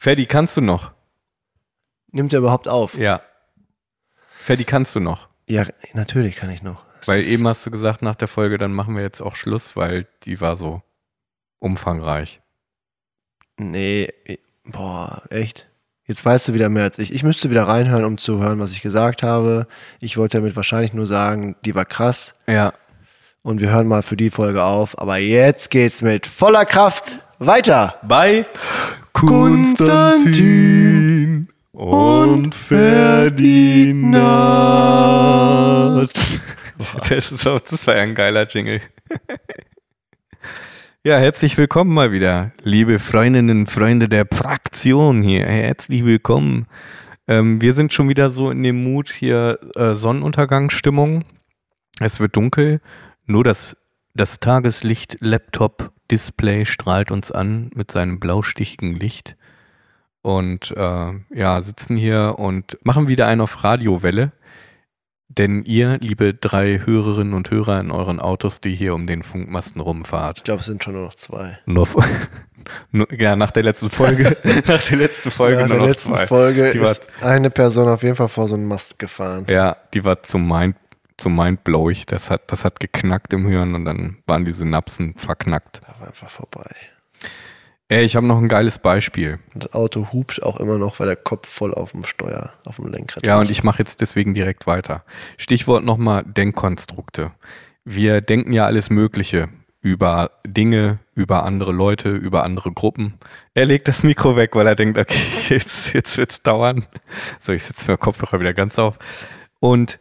Ferdi, kannst du noch? Nimmt er überhaupt auf? Ja. Ferdi, kannst du noch? Ja, natürlich kann ich noch. Es Weil eben hast du gesagt, nach der Folge, dann machen wir jetzt auch Schluss, weil die war so umfangreich. Nee, boah, echt? Jetzt weißt du wieder mehr als ich. Ich müsste wieder reinhören, um zu hören, was ich gesagt habe. Ich wollte damit wahrscheinlich nur sagen, die war krass. Ja. Und wir hören mal für die Folge auf. Aber jetzt geht's mit voller Kraft weiter. Bei Konstantin und Ferdinand. Das, ist, das war ja ein geiler Jingle. Ja, herzlich willkommen mal wieder, liebe Freundinnen und Freunde der Fraktion hier. Herzlich willkommen. Ähm, wir sind schon wieder so in dem Mut hier äh, Sonnenuntergangsstimmung. Es wird dunkel, nur das, das Tageslicht-Laptop-Display strahlt uns an mit seinem blaustichigen Licht. Und äh, ja, sitzen hier und machen wieder einen auf Radiowelle. Denn ihr, liebe drei Hörerinnen und Hörer in euren Autos, die hier um den Funkmasten rumfahrt, Ich glaube, es sind schon nur noch zwei. nur, nur ja, nach der letzten Folge, nach der letzten Folge Nach der letzten zwei. Folge Die war- ist eine Person auf jeden Fall vor so einen Mast gefahren. Ja, die war zum Mind, zum Mindblowig. Das hat, das hat geknackt im Hirn und dann waren die Synapsen verknackt. Da war einfach vorbei. Ey, ich habe noch ein geiles Beispiel. Das Auto hupt auch immer noch, weil der Kopf voll auf dem Steuer, auf dem Lenkrad Ja, und ich mache jetzt deswegen direkt weiter. Stichwort nochmal Denkkonstrukte. Wir denken ja alles Mögliche über Dinge, über andere Leute, über andere Gruppen. Er legt das Mikro weg, weil er denkt, okay, jetzt, jetzt wird's dauern. So, ich sitze dem Kopfhörer wieder ganz auf. Und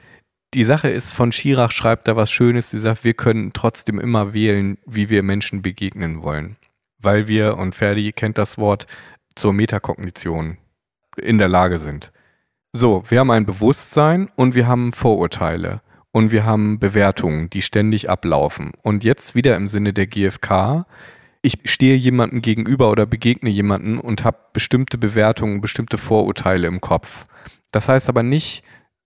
die Sache ist, von Schirach schreibt da was Schönes, die sagt, wir können trotzdem immer wählen, wie wir Menschen begegnen wollen. Weil wir, und Ferdi kennt das Wort, zur Metakognition in der Lage sind. So, wir haben ein Bewusstsein und wir haben Vorurteile und wir haben Bewertungen, die ständig ablaufen. Und jetzt wieder im Sinne der GfK, ich stehe jemandem gegenüber oder begegne jemanden und habe bestimmte Bewertungen, bestimmte Vorurteile im Kopf. Das heißt aber nicht,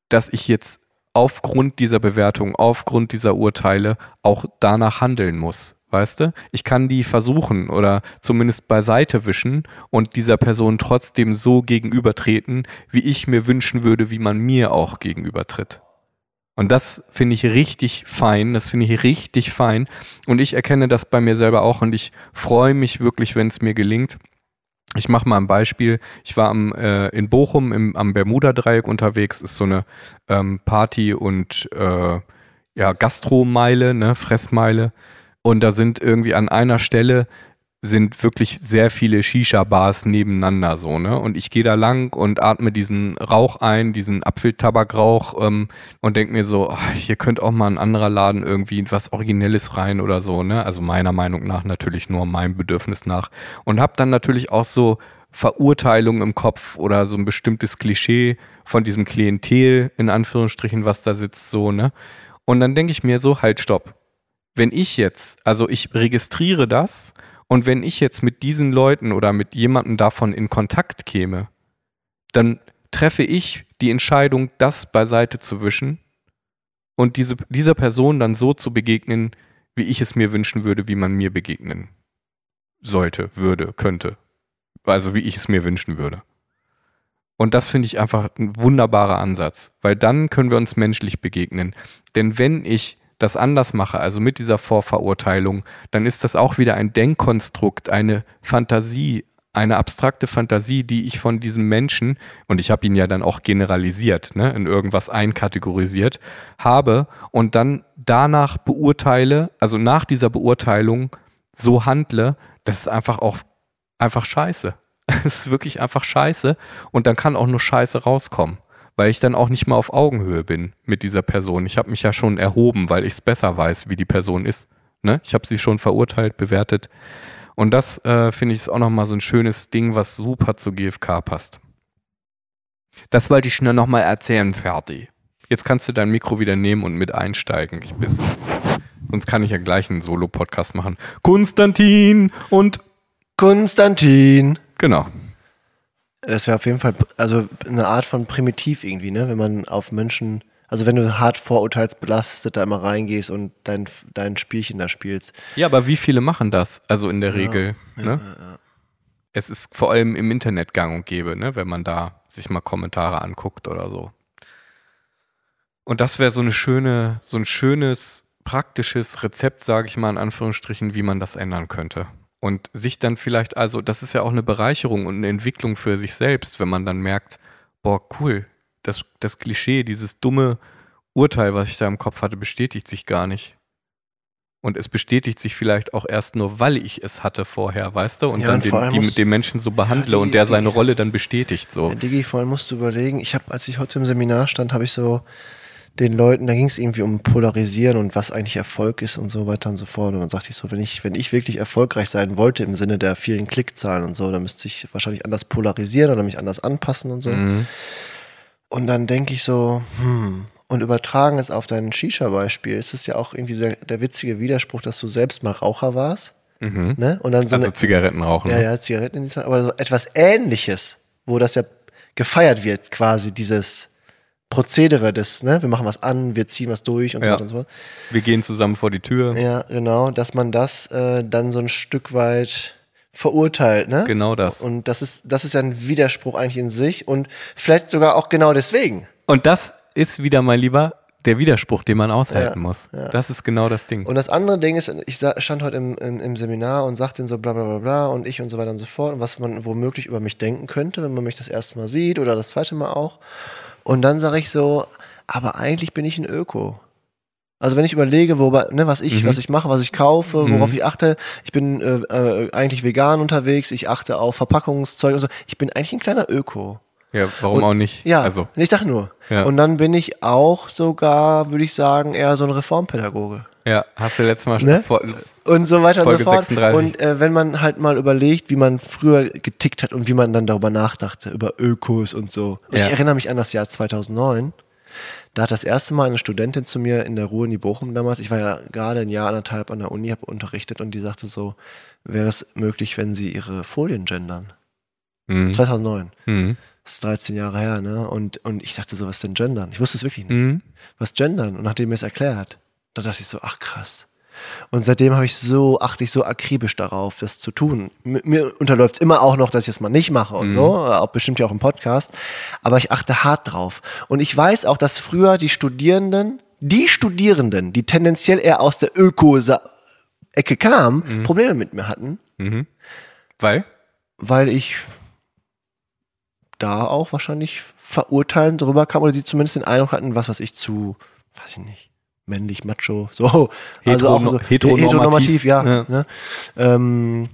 dass ich jetzt aufgrund dieser Bewertung, aufgrund dieser Urteile auch danach handeln muss. Weißt du? Ich kann die versuchen oder zumindest beiseite wischen und dieser Person trotzdem so gegenübertreten, wie ich mir wünschen würde, wie man mir auch gegenübertritt. Und das finde ich richtig fein, das finde ich richtig fein. Und ich erkenne das bei mir selber auch und ich freue mich wirklich, wenn es mir gelingt. Ich mache mal ein Beispiel. Ich war am, äh, in Bochum im, am Bermuda-Dreieck unterwegs, ist so eine ähm, Party- und äh, ja, Gastromeile, ne, Fressmeile. Und da sind irgendwie an einer Stelle sind wirklich sehr viele Shisha-Bars nebeneinander so, ne? Und ich gehe da lang und atme diesen Rauch ein, diesen Apfeltabakrauch ähm, und denke mir so, ach, hier könnte auch mal ein anderer Laden irgendwie was Originelles rein oder so, ne? Also meiner Meinung nach natürlich nur meinem Bedürfnis nach. Und habe dann natürlich auch so Verurteilungen im Kopf oder so ein bestimmtes Klischee von diesem Klientel, in Anführungsstrichen, was da sitzt, so, ne? Und dann denke ich mir so, halt, stopp. Wenn ich jetzt, also ich registriere das und wenn ich jetzt mit diesen Leuten oder mit jemandem davon in Kontakt käme, dann treffe ich die Entscheidung, das beiseite zu wischen und diese, dieser Person dann so zu begegnen, wie ich es mir wünschen würde, wie man mir begegnen sollte, würde, könnte. Also wie ich es mir wünschen würde. Und das finde ich einfach ein wunderbarer Ansatz, weil dann können wir uns menschlich begegnen. Denn wenn ich das anders mache, also mit dieser Vorverurteilung, dann ist das auch wieder ein Denkkonstrukt, eine Fantasie, eine abstrakte Fantasie, die ich von diesem Menschen, und ich habe ihn ja dann auch generalisiert, ne, in irgendwas einkategorisiert, habe und dann danach beurteile, also nach dieser Beurteilung so handle, das ist einfach auch einfach scheiße. Es ist wirklich einfach scheiße und dann kann auch nur Scheiße rauskommen, weil ich dann auch nicht mehr auf Augenhöhe bin mit dieser Person. Ich habe mich ja schon erhoben, weil ich es besser weiß, wie die Person ist. Ne? Ich habe sie schon verurteilt, bewertet. Und das äh, finde ich ist auch nochmal so ein schönes Ding, was super zu GFK passt. Das wollte ich nur nochmal erzählen, Ferdi. Jetzt kannst du dein Mikro wieder nehmen und mit einsteigen. Ich bist. Sonst kann ich ja gleich einen Solo-Podcast machen. Konstantin und Konstantin. genau. Das wäre auf jeden Fall also eine Art von Primitiv irgendwie, ne? Wenn man auf Menschen, also wenn du hart vorurteilsbelastet da immer reingehst und dein, dein Spielchen da spielst. Ja, aber wie viele machen das? Also in der Regel. ne? Es ist vor allem im Internet gang und gäbe, ne, wenn man da sich mal Kommentare anguckt oder so. Und das wäre so eine schöne, so ein schönes, praktisches Rezept, sage ich mal in Anführungsstrichen, wie man das ändern könnte. Und sich dann vielleicht, also das ist ja auch eine Bereicherung und eine Entwicklung für sich selbst, wenn man dann merkt, boah, cool, das, das Klischee, dieses dumme Urteil, was ich da im Kopf hatte, bestätigt sich gar nicht. Und es bestätigt sich vielleicht auch erst nur, weil ich es hatte vorher, weißt du? Und Ja, dann und den, die musst- mit dem Menschen so behandle die- und der seine Rolle dann bestätigt. So. Ja, Digi, vor allem musst du überlegen, ich habe, als ich heute im Seminar stand, habe ich so den Leuten, da ging es irgendwie um Polarisieren und was eigentlich Erfolg ist und so weiter und so fort. Und dann sagte ich so, wenn ich, wenn ich wirklich erfolgreich sein wollte im Sinne der vielen Klickzahlen und so, dann müsste ich wahrscheinlich anders polarisieren oder mich anders anpassen und so. Mhm. Und dann denke ich so, hm, und übertragen es auf dein Shisha-Beispiel, ist es ja auch irgendwie sehr, der witzige Widerspruch, dass du selbst mal Raucher warst. Ne? Und dann so Also eine, Zigaretten rauchen. ja, ne? ja, Zigaretten in die Zeit, aber so etwas Ähnliches, wo das ja gefeiert wird, quasi dieses Prozedere des, ne, wir machen was an, wir ziehen was durch und so Ja. weiter und so fort. Wir gehen zusammen vor die Tür. Ja, genau, dass man das äh, dann so ein Stück weit verurteilt, ne? Genau das. Und das ist, das ist ja ein Widerspruch eigentlich in sich und vielleicht sogar auch genau deswegen. Und das ist wieder, mein Lieber, der Widerspruch, den man aushalten Ja, muss. Das ist genau das Ding. Und das andere Ding ist, ich stand heute im, im, im Seminar und sagte so bla bla bla bla und ich und so weiter und so fort und was man womöglich über mich denken könnte, wenn man mich das erste Mal sieht oder das zweite Mal auch. Und dann sage ich so, aber eigentlich bin ich ein Öko. Also wenn ich überlege, wobei, ne, was ich, was ich mache, was ich kaufe, worauf ich achte, ich bin äh, äh, eigentlich vegan unterwegs, ich achte auf Verpackungszeug und so. Ich bin eigentlich ein kleiner Öko. ja, warum Und- auch nicht? Ja, Also, ich sag nur. Ja. Und dann bin ich auch sogar, würde ich sagen, eher so ein Reformpädagoge. Ja, hast du letztes Mal schon Ne? vor, und so weiter Folge und so fort. 36. Und äh, wenn man halt mal überlegt, wie man früher getickt hat und wie man dann darüber nachdachte, über Ökos und so. Und Ja. Ich erinnere mich an das Jahr 2009. Da hat das erste Mal eine Studentin zu mir in der Ruhe in die Bochum damals, ich war ja gerade ein Jahr, anderthalb an der Uni, habe unterrichtet und die sagte so, wäre es möglich, wenn sie ihre Folien gendern? Mhm. 2009. Mhm. Das ist 13 Jahre her, ne? Und, und ich dachte so, was denn gendern? Ich wusste es wirklich nicht Mhm. was gendern und nachdem er es erklärt, da dachte ich so, ach krass. Und seitdem habe ich so, achte ich so akribisch darauf, das zu tun. Mir unterläuft es immer auch noch, dass ich es mal nicht mache und so, auch bestimmt ja auch im Podcast, aber ich achte hart drauf. Und ich weiß auch, dass früher die Studierenden, die Studierenden, die tendenziell eher aus der Öko-Ecke kamen, Probleme mit mir hatten, Weil? weil ich da auch wahrscheinlich verurteilend drüber kam oder sie zumindest den Eindruck hatten, was was ich zu, weiß ich nicht, männlich, macho, so. also auch so Heterono- heteronormativ. heteronormativ, ja. Ja. Ne? Ähm,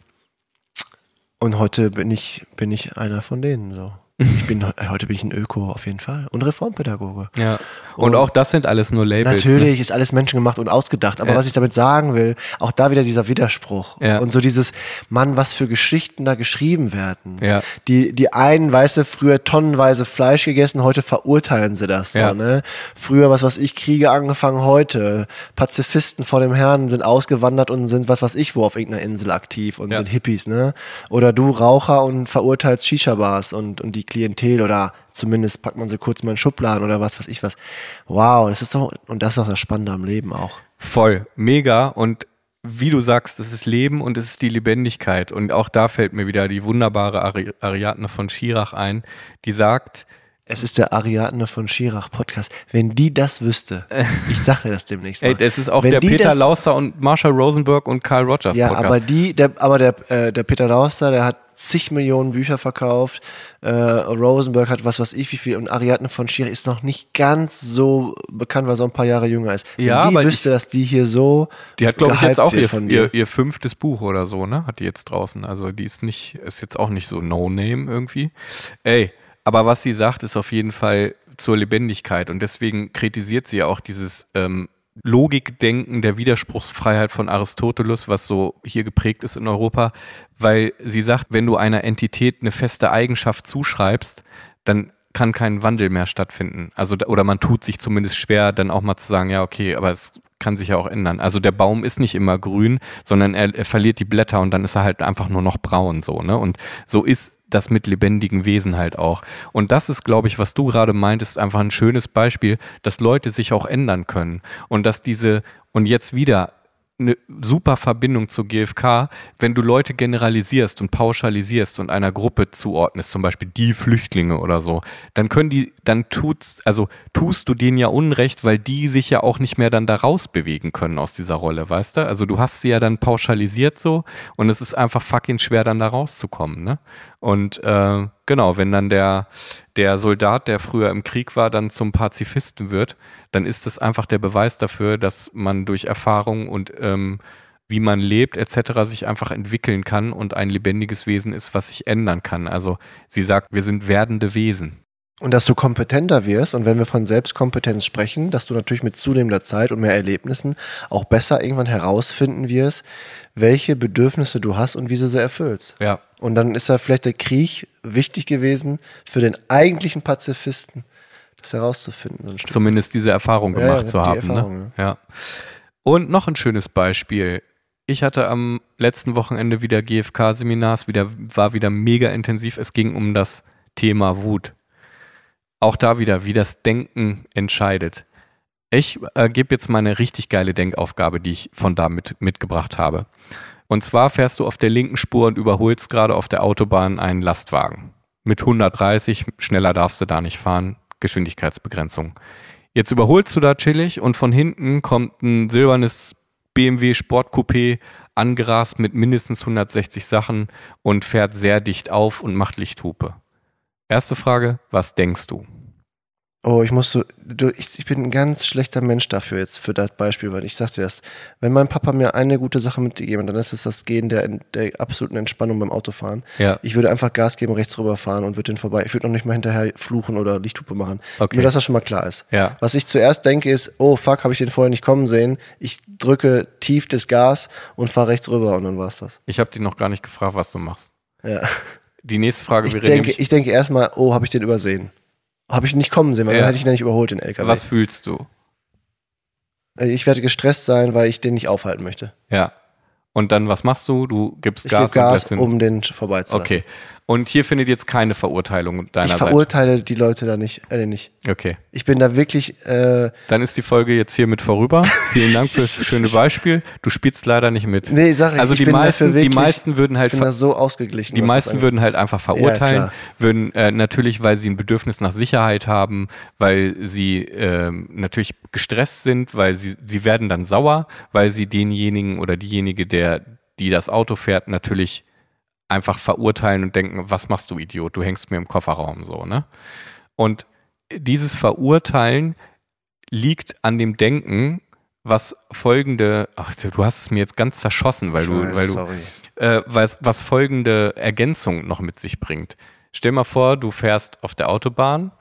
und heute bin ich, bin ich einer von denen so. Ich bin, heute bin ich ein Öko auf jeden Fall und Reformpädagoge. Ja. Und auch das sind alles nur Labels. Natürlich ist alles menschengemacht und ausgedacht, aber Ja. was ich damit sagen will, auch da wieder dieser Widerspruch Ja. und so dieses, Mann, was für Geschichten da geschrieben werden. Ja. Die, die einen, weißt du, früher tonnenweise Fleisch gegessen, heute verurteilen sie das. Ja. So, ne? Früher, was weiß ich, Kriege angefangen, heute Pazifisten vor dem Herrn sind ausgewandert und sind was weiß ich wo auf irgendeiner Insel aktiv und Ja. sind Hippies, ne? Oder du Raucher und verurteilst Shisha-Bars und, und die Klientel oder zumindest packt man sie kurz mal in Schubladen oder was weiß ich was. Wow, das ist so, und das ist auch das Spannende am Leben auch. Voll, mega. Und wie du sagst, es ist Leben und es ist die Lebendigkeit. Und auch da fällt mir wieder die wunderbare Ari Ariadne von Schirach ein, die sagt, Es ist der Ariadne von Schirach Podcast. Wenn die das wüsste, ich sag dir das demnächst mal. ey, es ist auch Wenn der Peter Lauster und Marshall Rosenberg und Carl Rogers Ja, Podcast. aber die, der, aber der, äh, der Peter Lauster, der hat zig Millionen Bücher verkauft. Äh, Rosenberg hat was weiß ich wie viel und Ariadne von Schirach ist noch nicht ganz so bekannt, weil sie ein paar Jahre jünger ist. Wenn Ja, die aber wüsste, ich- dass die hier so Die hat, glaube ich, jetzt auch ihr, von ihr, ihr fünftes Buch oder so, ne? Hat die jetzt draußen. Also die ist nicht, ist jetzt auch nicht so No-Name irgendwie. Ey, aber was sie sagt, ist auf jeden Fall zur Lebendigkeit und deswegen kritisiert sie ja auch dieses ähm, Logikdenken der Widerspruchsfreiheit von Aristoteles, was so hier geprägt ist in Europa, weil sie sagt, wenn du einer Entität eine feste Eigenschaft zuschreibst, dann kann kein Wandel mehr stattfinden. Also oder man tut sich zumindest schwer, dann auch mal zu sagen, ja okay, aber es kann sich ja auch ändern. Also der Baum ist nicht immer grün, sondern er, er verliert die Blätter und dann ist er halt einfach nur noch braun so, ne? Und so ist das mit lebendigen Wesen halt auch. Und das ist, glaube ich, was du gerade meintest, einfach ein schönes Beispiel, dass Leute sich auch ändern können und dass diese und jetzt wieder eine super Verbindung zu GfK, wenn du Leute generalisierst und pauschalisierst und einer Gruppe zuordnest, zum Beispiel die Flüchtlinge oder so, dann können die, dann tut's, also tust du denen ja Unrecht, weil die sich ja auch nicht mehr dann da rausbewegen können aus dieser Rolle, weißt du? Also du hast sie ja dann pauschalisiert so und es ist einfach fucking schwer, dann da rauszukommen, ne? Und äh, genau, wenn dann der, der Soldat, der früher im Krieg war, dann zum Pazifisten wird, dann ist das einfach der Beweis dafür, dass man durch Erfahrung und ähm, wie man lebt etc. sich einfach entwickeln kann und ein lebendiges Wesen ist, was sich ändern kann. Also sie sagt, wir sind werdende Wesen. Und dass du kompetenter wirst und wenn wir von Selbstkompetenz sprechen, dass du natürlich mit zunehmender Zeit und mehr Erlebnissen auch besser irgendwann herausfinden wirst, welche Bedürfnisse du hast und wie sie sie erfüllst. Ja. Und dann ist da vielleicht der Krieg wichtig gewesen für den eigentlichen Pazifisten, das herauszufinden. So ein Stück. Zumindest diese Erfahrung Ja, gemacht ja, zu die haben. Erfahrung, ne? ja. Und noch ein schönes Beispiel. Ich hatte am letzten Wochenende wieder GFK-Seminars, wieder, war wieder mega intensiv. Es ging um das Thema Wut. Auch da wieder, wie das Denken entscheidet. Ich äh, gebe jetzt mal eine richtig geile Denkaufgabe, die ich von da mit, mitgebracht habe. Und zwar fährst du auf der linken Spur und überholst gerade auf der Autobahn einen Lastwagen. Mit 130, schneller darfst du da nicht fahren, Geschwindigkeitsbegrenzung. Jetzt überholst du da chillig und von hinten kommt ein silbernes BMW Sportcoupé angerast mit mindestens 160 Sachen und fährt sehr dicht auf und macht Lichthupe. Erste Frage, was denkst du? Oh, ich musste, du, ich, ich bin ein ganz schlechter Mensch dafür jetzt, für das Beispiel, weil ich sagte das, wenn mein Papa mir eine gute Sache mitgegeben hat, dann ist es das Gehen der, der absoluten Entspannung beim Autofahren. Ja. Ich würde einfach Gas geben, rechts rüberfahren und würde den vorbei. Ich würde noch nicht mal hinterher fluchen oder Lichthupe machen. Okay. Nur, dass das schon mal klar ist. Ja. Was ich zuerst denke ist, oh fuck, habe ich den vorher nicht kommen sehen. Ich drücke tief das Gas und fahre rechts rüber und dann war's das. Ich habe dich noch gar nicht gefragt, was du machst. Ja. Die nächste Frage Ich wäre denke, nämlich, ich denke erstmal, oh, habe ich den übersehen. Habe ich nicht kommen sehen, weil Ja. dann hätte ich ihn ja nicht überholt, den LKW. was fühlst du? Äh, Ich werde gestresst sein, weil ich den nicht aufhalten möchte. Ja. Und dann, was machst du? Du gibst Ich Gas, gebe und Gas, um den vorbeizulassen. Okay. Und hier findet jetzt keine Verurteilung Ich deiner Seite. verurteile die Leute da nicht, äh, nicht. Okay. Ich bin da wirklich, äh, Dann ist die Folge jetzt hiermit vorüber. Vielen Dank für das schöne Beispiel. Du spielst leider nicht mit. nee, sag ich, also ich die meisten, wirklich, die meisten würden halt ich bin da so ausgeglichen. Die meisten würden halt einfach verurteilen, klar. würden äh, natürlich, weil sie ein Bedürfnis nach Sicherheit haben, weil sie ähm, natürlich gestresst sind, weil sie, sie werden dann sauer, weil sie denjenigen oder diejenige, der, die das Auto fährt, natürlich einfach verurteilen und denken, was machst du Idiot, du hängst mir im Kofferraum so, ne? Und dieses Verurteilen liegt an dem Denken, was folgende, ach, du hast es mir jetzt ganz zerschossen, weil du, weiß, weil du, sorry. äh, was, was folgende Ergänzung noch mit sich bringt. Stell mal vor, du fährst auf der Autobahn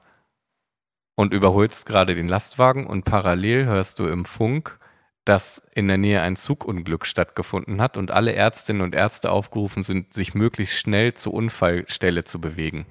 und überholst gerade den Lastwagen und parallel hörst du im Funk, dass in der Nähe ein Zugunglück stattgefunden hat und alle Ärztinnen und Ärzte aufgerufen sind, sich möglichst schnell zur Unfallstelle zu bewegen.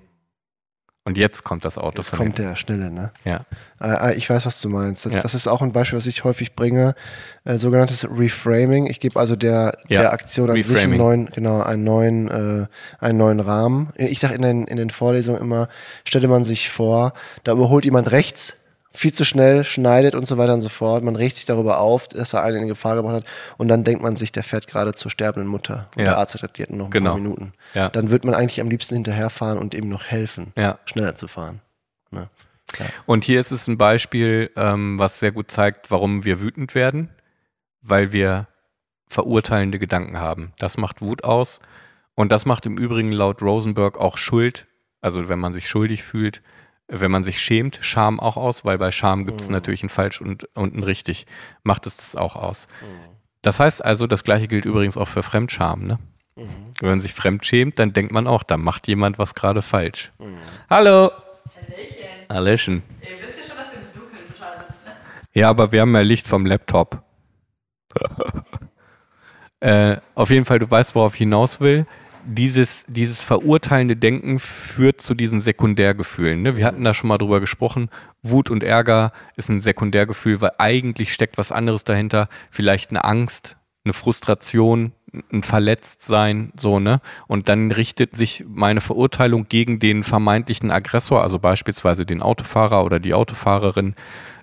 Und jetzt kommt das Auto Jetzt kommt der Schnelle, ne? Ja. Äh, ich weiß, was du meinst. Das, Ja. ist auch ein Beispiel, was ich häufig bringe. Äh, sogenanntes Reframing. Ich gebe also der, Ja, der Aktion an sich einen neuen, genau, einen neuen, äh, einen neuen Rahmen. Ich sage in den, in den Vorlesungen immer, stelle man sich vor, da überholt jemand rechts, viel zu schnell, schneidet und so weiter und so fort. Man regt sich darüber auf, dass er einen in Gefahr gebracht hat. Und dann denkt man sich, der fährt gerade zur sterbenden Mutter. Und Ja. der Arzt hat die noch ein Genau. paar Minuten. Ja. Dann wird man eigentlich am liebsten hinterherfahren und ihm noch helfen, Ja. schneller zu fahren. Ne? Und hier ist es ein Beispiel, ähm, was sehr gut zeigt, warum wir wütend werden, weil wir verurteilende Gedanken haben. Das macht Wut aus. Und das macht im Übrigen laut Rosenberg auch Schuld, also wenn man sich schuldig fühlt, wenn man sich schämt, Scham auch aus, weil bei Scham gibt es natürlich ein falsch und, und ein richtig, macht es das auch aus. Das heißt also, das gleiche gilt übrigens auch für Fremdscham. Ne? Wenn man sich fremd schämt, dann denkt man auch, da macht jemand was gerade falsch. Hallo! Hallöchen. Ihr wisst ja schon, dass ihr im Dunkeln total sitzt, ne? Ja, aber wir haben ja Licht vom Laptop. äh, auf jeden Fall, du weißt, worauf ich hinaus will. Dieses, dieses verurteilende Denken führt zu diesen Sekundärgefühlen. Ne? Wir hatten da schon mal drüber gesprochen. Wut und Ärger ist ein Sekundärgefühl, weil eigentlich steckt was anderes dahinter. Vielleicht eine Angst, eine Frustration, ein Verletztsein, so, ne? Und dann richtet sich meine Verurteilung gegen den vermeintlichen Aggressor, also beispielsweise den Autofahrer oder die Autofahrerin,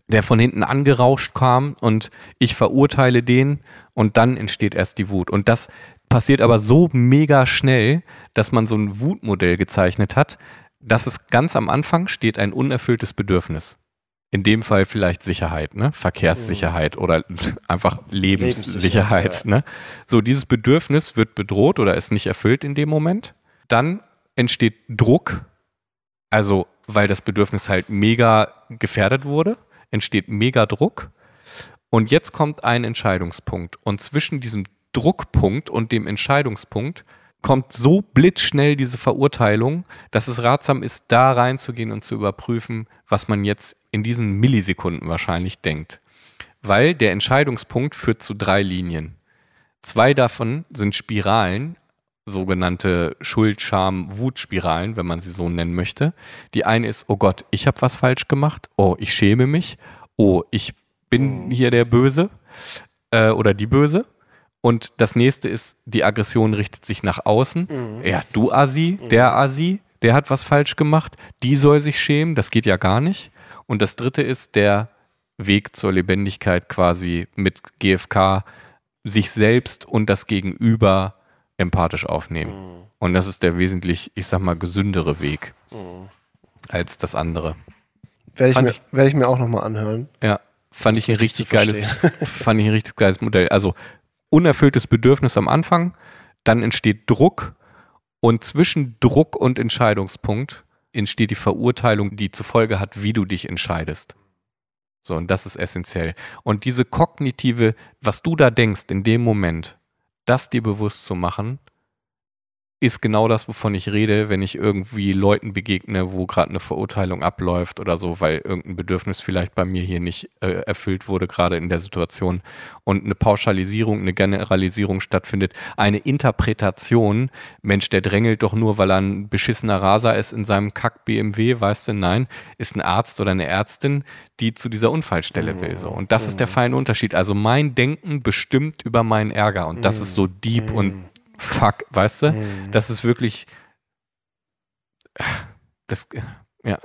der von hinten angerauscht kam und ich verurteile den und dann entsteht erst die Wut. Und das passiert aber so mega schnell, dass man so ein Wutmodell gezeichnet hat, dass es ganz am Anfang steht ein unerfülltes Bedürfnis. In dem Fall vielleicht Sicherheit, ne? Verkehrssicherheit oder einfach Lebenssicherheit. Lebenssicherheit, Ne? So, dieses Bedürfnis wird bedroht oder ist nicht erfüllt in dem Moment. Dann entsteht Druck, also weil das Bedürfnis halt mega gefährdet wurde, entsteht mega Druck. Und jetzt kommt ein Entscheidungspunkt. Und zwischen diesem Druckpunkt und dem Entscheidungspunkt kommt so blitzschnell diese Verurteilung, dass es ratsam ist, da reinzugehen und zu überprüfen, was man jetzt in diesen Millisekunden wahrscheinlich denkt. Weil der Entscheidungspunkt führt zu drei Linien. Zwei davon sind Spiralen, sogenannte Schuld, Scham, Wutspiralen, wenn man sie so nennen möchte. Die eine ist, oh Gott, ich habe was falsch gemacht. Oh, ich schäme mich. Oh, ich bin hier der Böse äh, oder die Böse. Und das nächste ist, die Aggression richtet sich nach außen. Ja, du Asi, der Asi, der hat was falsch gemacht. Die soll sich schämen. Das geht ja gar nicht. Und das dritte ist der Weg zur Lebendigkeit quasi mit GFK, sich selbst und das Gegenüber empathisch aufnehmen. Und das ist der wesentlich, ich sag mal, gesündere Weg als das andere. Werde ich, Fand mir, werde ich mir auch nochmal anhören. Ja, fand ich ein richtig geiles, fand ich ein richtig geiles Modell. Also unerfülltes Bedürfnis am Anfang, dann entsteht Druck und zwischen Druck und Entscheidungspunkt entsteht die Verurteilung, die zur Folge hat, wie du dich entscheidest. So, und das ist essentiell. Und diese kognitive, was du da denkst in dem Moment, das dir bewusst zu machen, ist genau das, wovon ich rede, wenn ich irgendwie Leuten begegne, wo gerade eine Verurteilung abläuft oder so, weil irgendein Bedürfnis vielleicht bei mir hier nicht äh, erfüllt wurde, gerade in der Situation und eine Pauschalisierung, eine Generalisierung stattfindet, eine Interpretation, Mensch, der drängelt doch nur, weil er ein beschissener Raser ist in seinem Kack-BMW, weißt du, nein, ist ein Arzt oder eine Ärztin, die zu dieser Unfallstelle will. So. Und das ist der feine Unterschied. Also mein Denken bestimmt über meinen Ärger und das ist so deep und fuck, weißt du? Das ist wirklich das ja,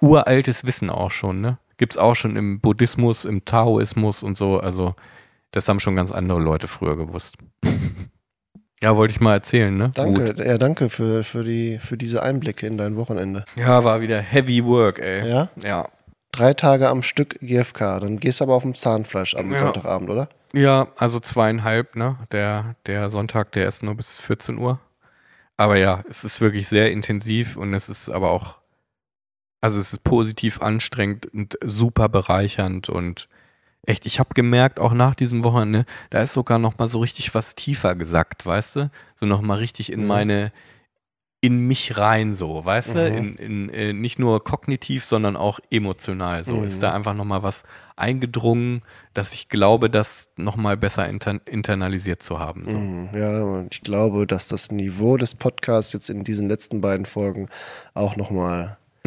uraltes Wissen auch schon, ne? Gibt's auch schon im Buddhismus, im Taoismus und so, also das haben schon ganz andere Leute früher gewusst. ja, wollte ich mal erzählen, ne? Danke, Wut. ja, danke für, für, die, für diese Einblicke in dein Wochenende. Ja, war wieder heavy work, ey. Ja? Ja. Drei Tage am Stück GFK, dann gehst du aber auf dem Zahnfleisch am Ja. Sonntagabend, oder? Ja, also zweieinhalb, ne? Der, der Sonntag, der ist nur bis 14 Uhr. Aber ja, es ist wirklich sehr intensiv und es ist aber auch, also es ist positiv anstrengend und super bereichernd und echt, ich habe gemerkt, auch nach diesem Wochenende, da ist sogar noch mal so richtig was tiefer gesagt, weißt du? So noch mal richtig in Mhm. meine, in mich rein so, weißt du? Mhm. In, in, äh, nicht nur kognitiv, sondern auch emotional so. Mhm. Ist da einfach noch mal was eingedrungen, dass ich glaube, das noch mal besser inter internalisiert zu haben. So. Mhm, Ja, und ich glaube, dass das Niveau des Podcasts jetzt in diesen letzten beiden Folgen auch nochmal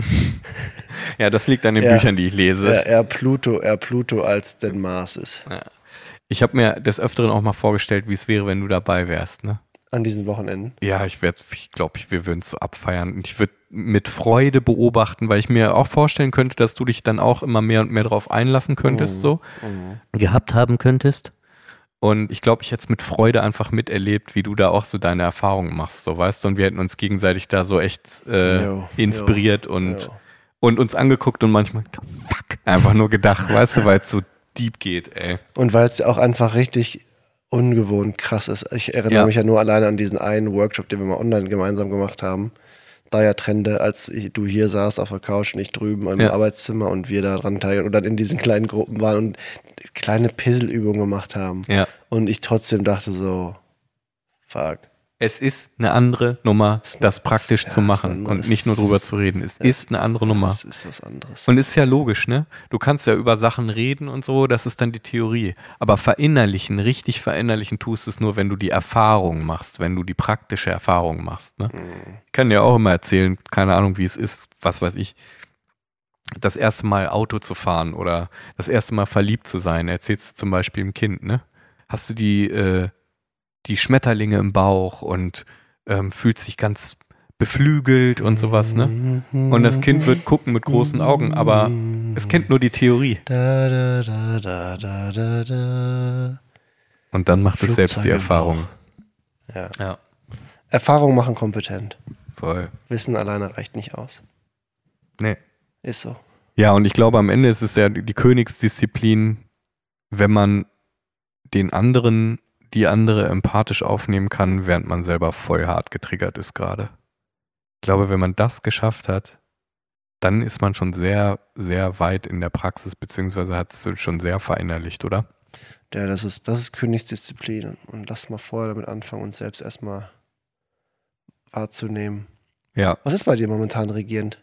Ja, das liegt an den Ja. Büchern, die ich lese. eher, eher Pluto, eher Pluto als denn Mars ist. Ich habe mir des Öfteren auch mal vorgestellt, wie es wäre, wenn du dabei wärst. Ne? An diesen Wochenenden. Ja, ich werde, ich glaube, wir würden es so abfeiern. Und ich würde mit Freude beobachten, weil ich mir auch vorstellen könnte, dass du dich dann auch immer mehr und mehr darauf einlassen könntest, so gehabt haben könntest. Und ich glaube, ich hätte es mit Freude einfach miterlebt, wie du da auch so deine Erfahrungen machst, so weißt du. Und wir hätten uns gegenseitig da so echt äh, Jo, inspiriert jo, und, jo. und uns angeguckt und manchmal, fuck, einfach nur gedacht, weißt du, weil es so deep geht, ey. Und weil es ja auch einfach richtig ungewohnt krass ist. Ich erinnere Ja. mich ja nur alleine an diesen einen Workshop, den wir mal online gemeinsam gemacht haben. Dire Trende, als ich, du hier saßt auf der Couch und ich drüben im Ja. Arbeitszimmer und wir da dran teilnehmen und dann in diesen kleinen Gruppen waren und kleine Pisselübungen gemacht haben. Ja. Und ich trotzdem dachte so, fuck. Es ist eine andere Nummer, das praktisch ja, zu machen und nicht nur drüber zu reden. Es ist eine andere Nummer. Das ist was anderes. Und ist ja logisch, ne? Du kannst ja über Sachen reden und so, das ist dann die Theorie. Aber verinnerlichen, richtig verinnerlichen tust es nur, wenn du die Erfahrung machst, wenn du die praktische Erfahrung machst, ne? Ich kann dir auch immer erzählen, keine Ahnung, wie es ist, was weiß ich, das erste Mal Auto zu fahren oder das erste Mal verliebt zu sein, erzählst du zum Beispiel dem Kind, ne? Hast du die, äh, die Schmetterlinge im Bauch und ähm, fühlst dich ganz beflügelt und sowas, ne? Und das Kind wird gucken mit großen Augen, aber Es kennt nur die Theorie. Da, da, da, da, da, da, da. Und dann macht es selbst die Flugzeug Erfahrung. Ja. Ja, Erfahrung machen kompetent. voll. Wissen alleine reicht nicht aus. Nee. Ist so. Ja, und ich glaube, am Ende ist es ja die Königsdisziplin, wenn man den anderen, die andere empathisch aufnehmen kann, während man selber voll hart getriggert ist gerade. Ich glaube, wenn man das geschafft hat, dann ist man schon sehr, sehr weit in der Praxis, beziehungsweise hat es schon sehr verinnerlicht, oder? Ja, das ist, das ist Königsdisziplin. Und lass mal vorher damit anfangen, uns selbst erstmal wahrzunehmen. Ja. Was ist bei dir momentan regierend?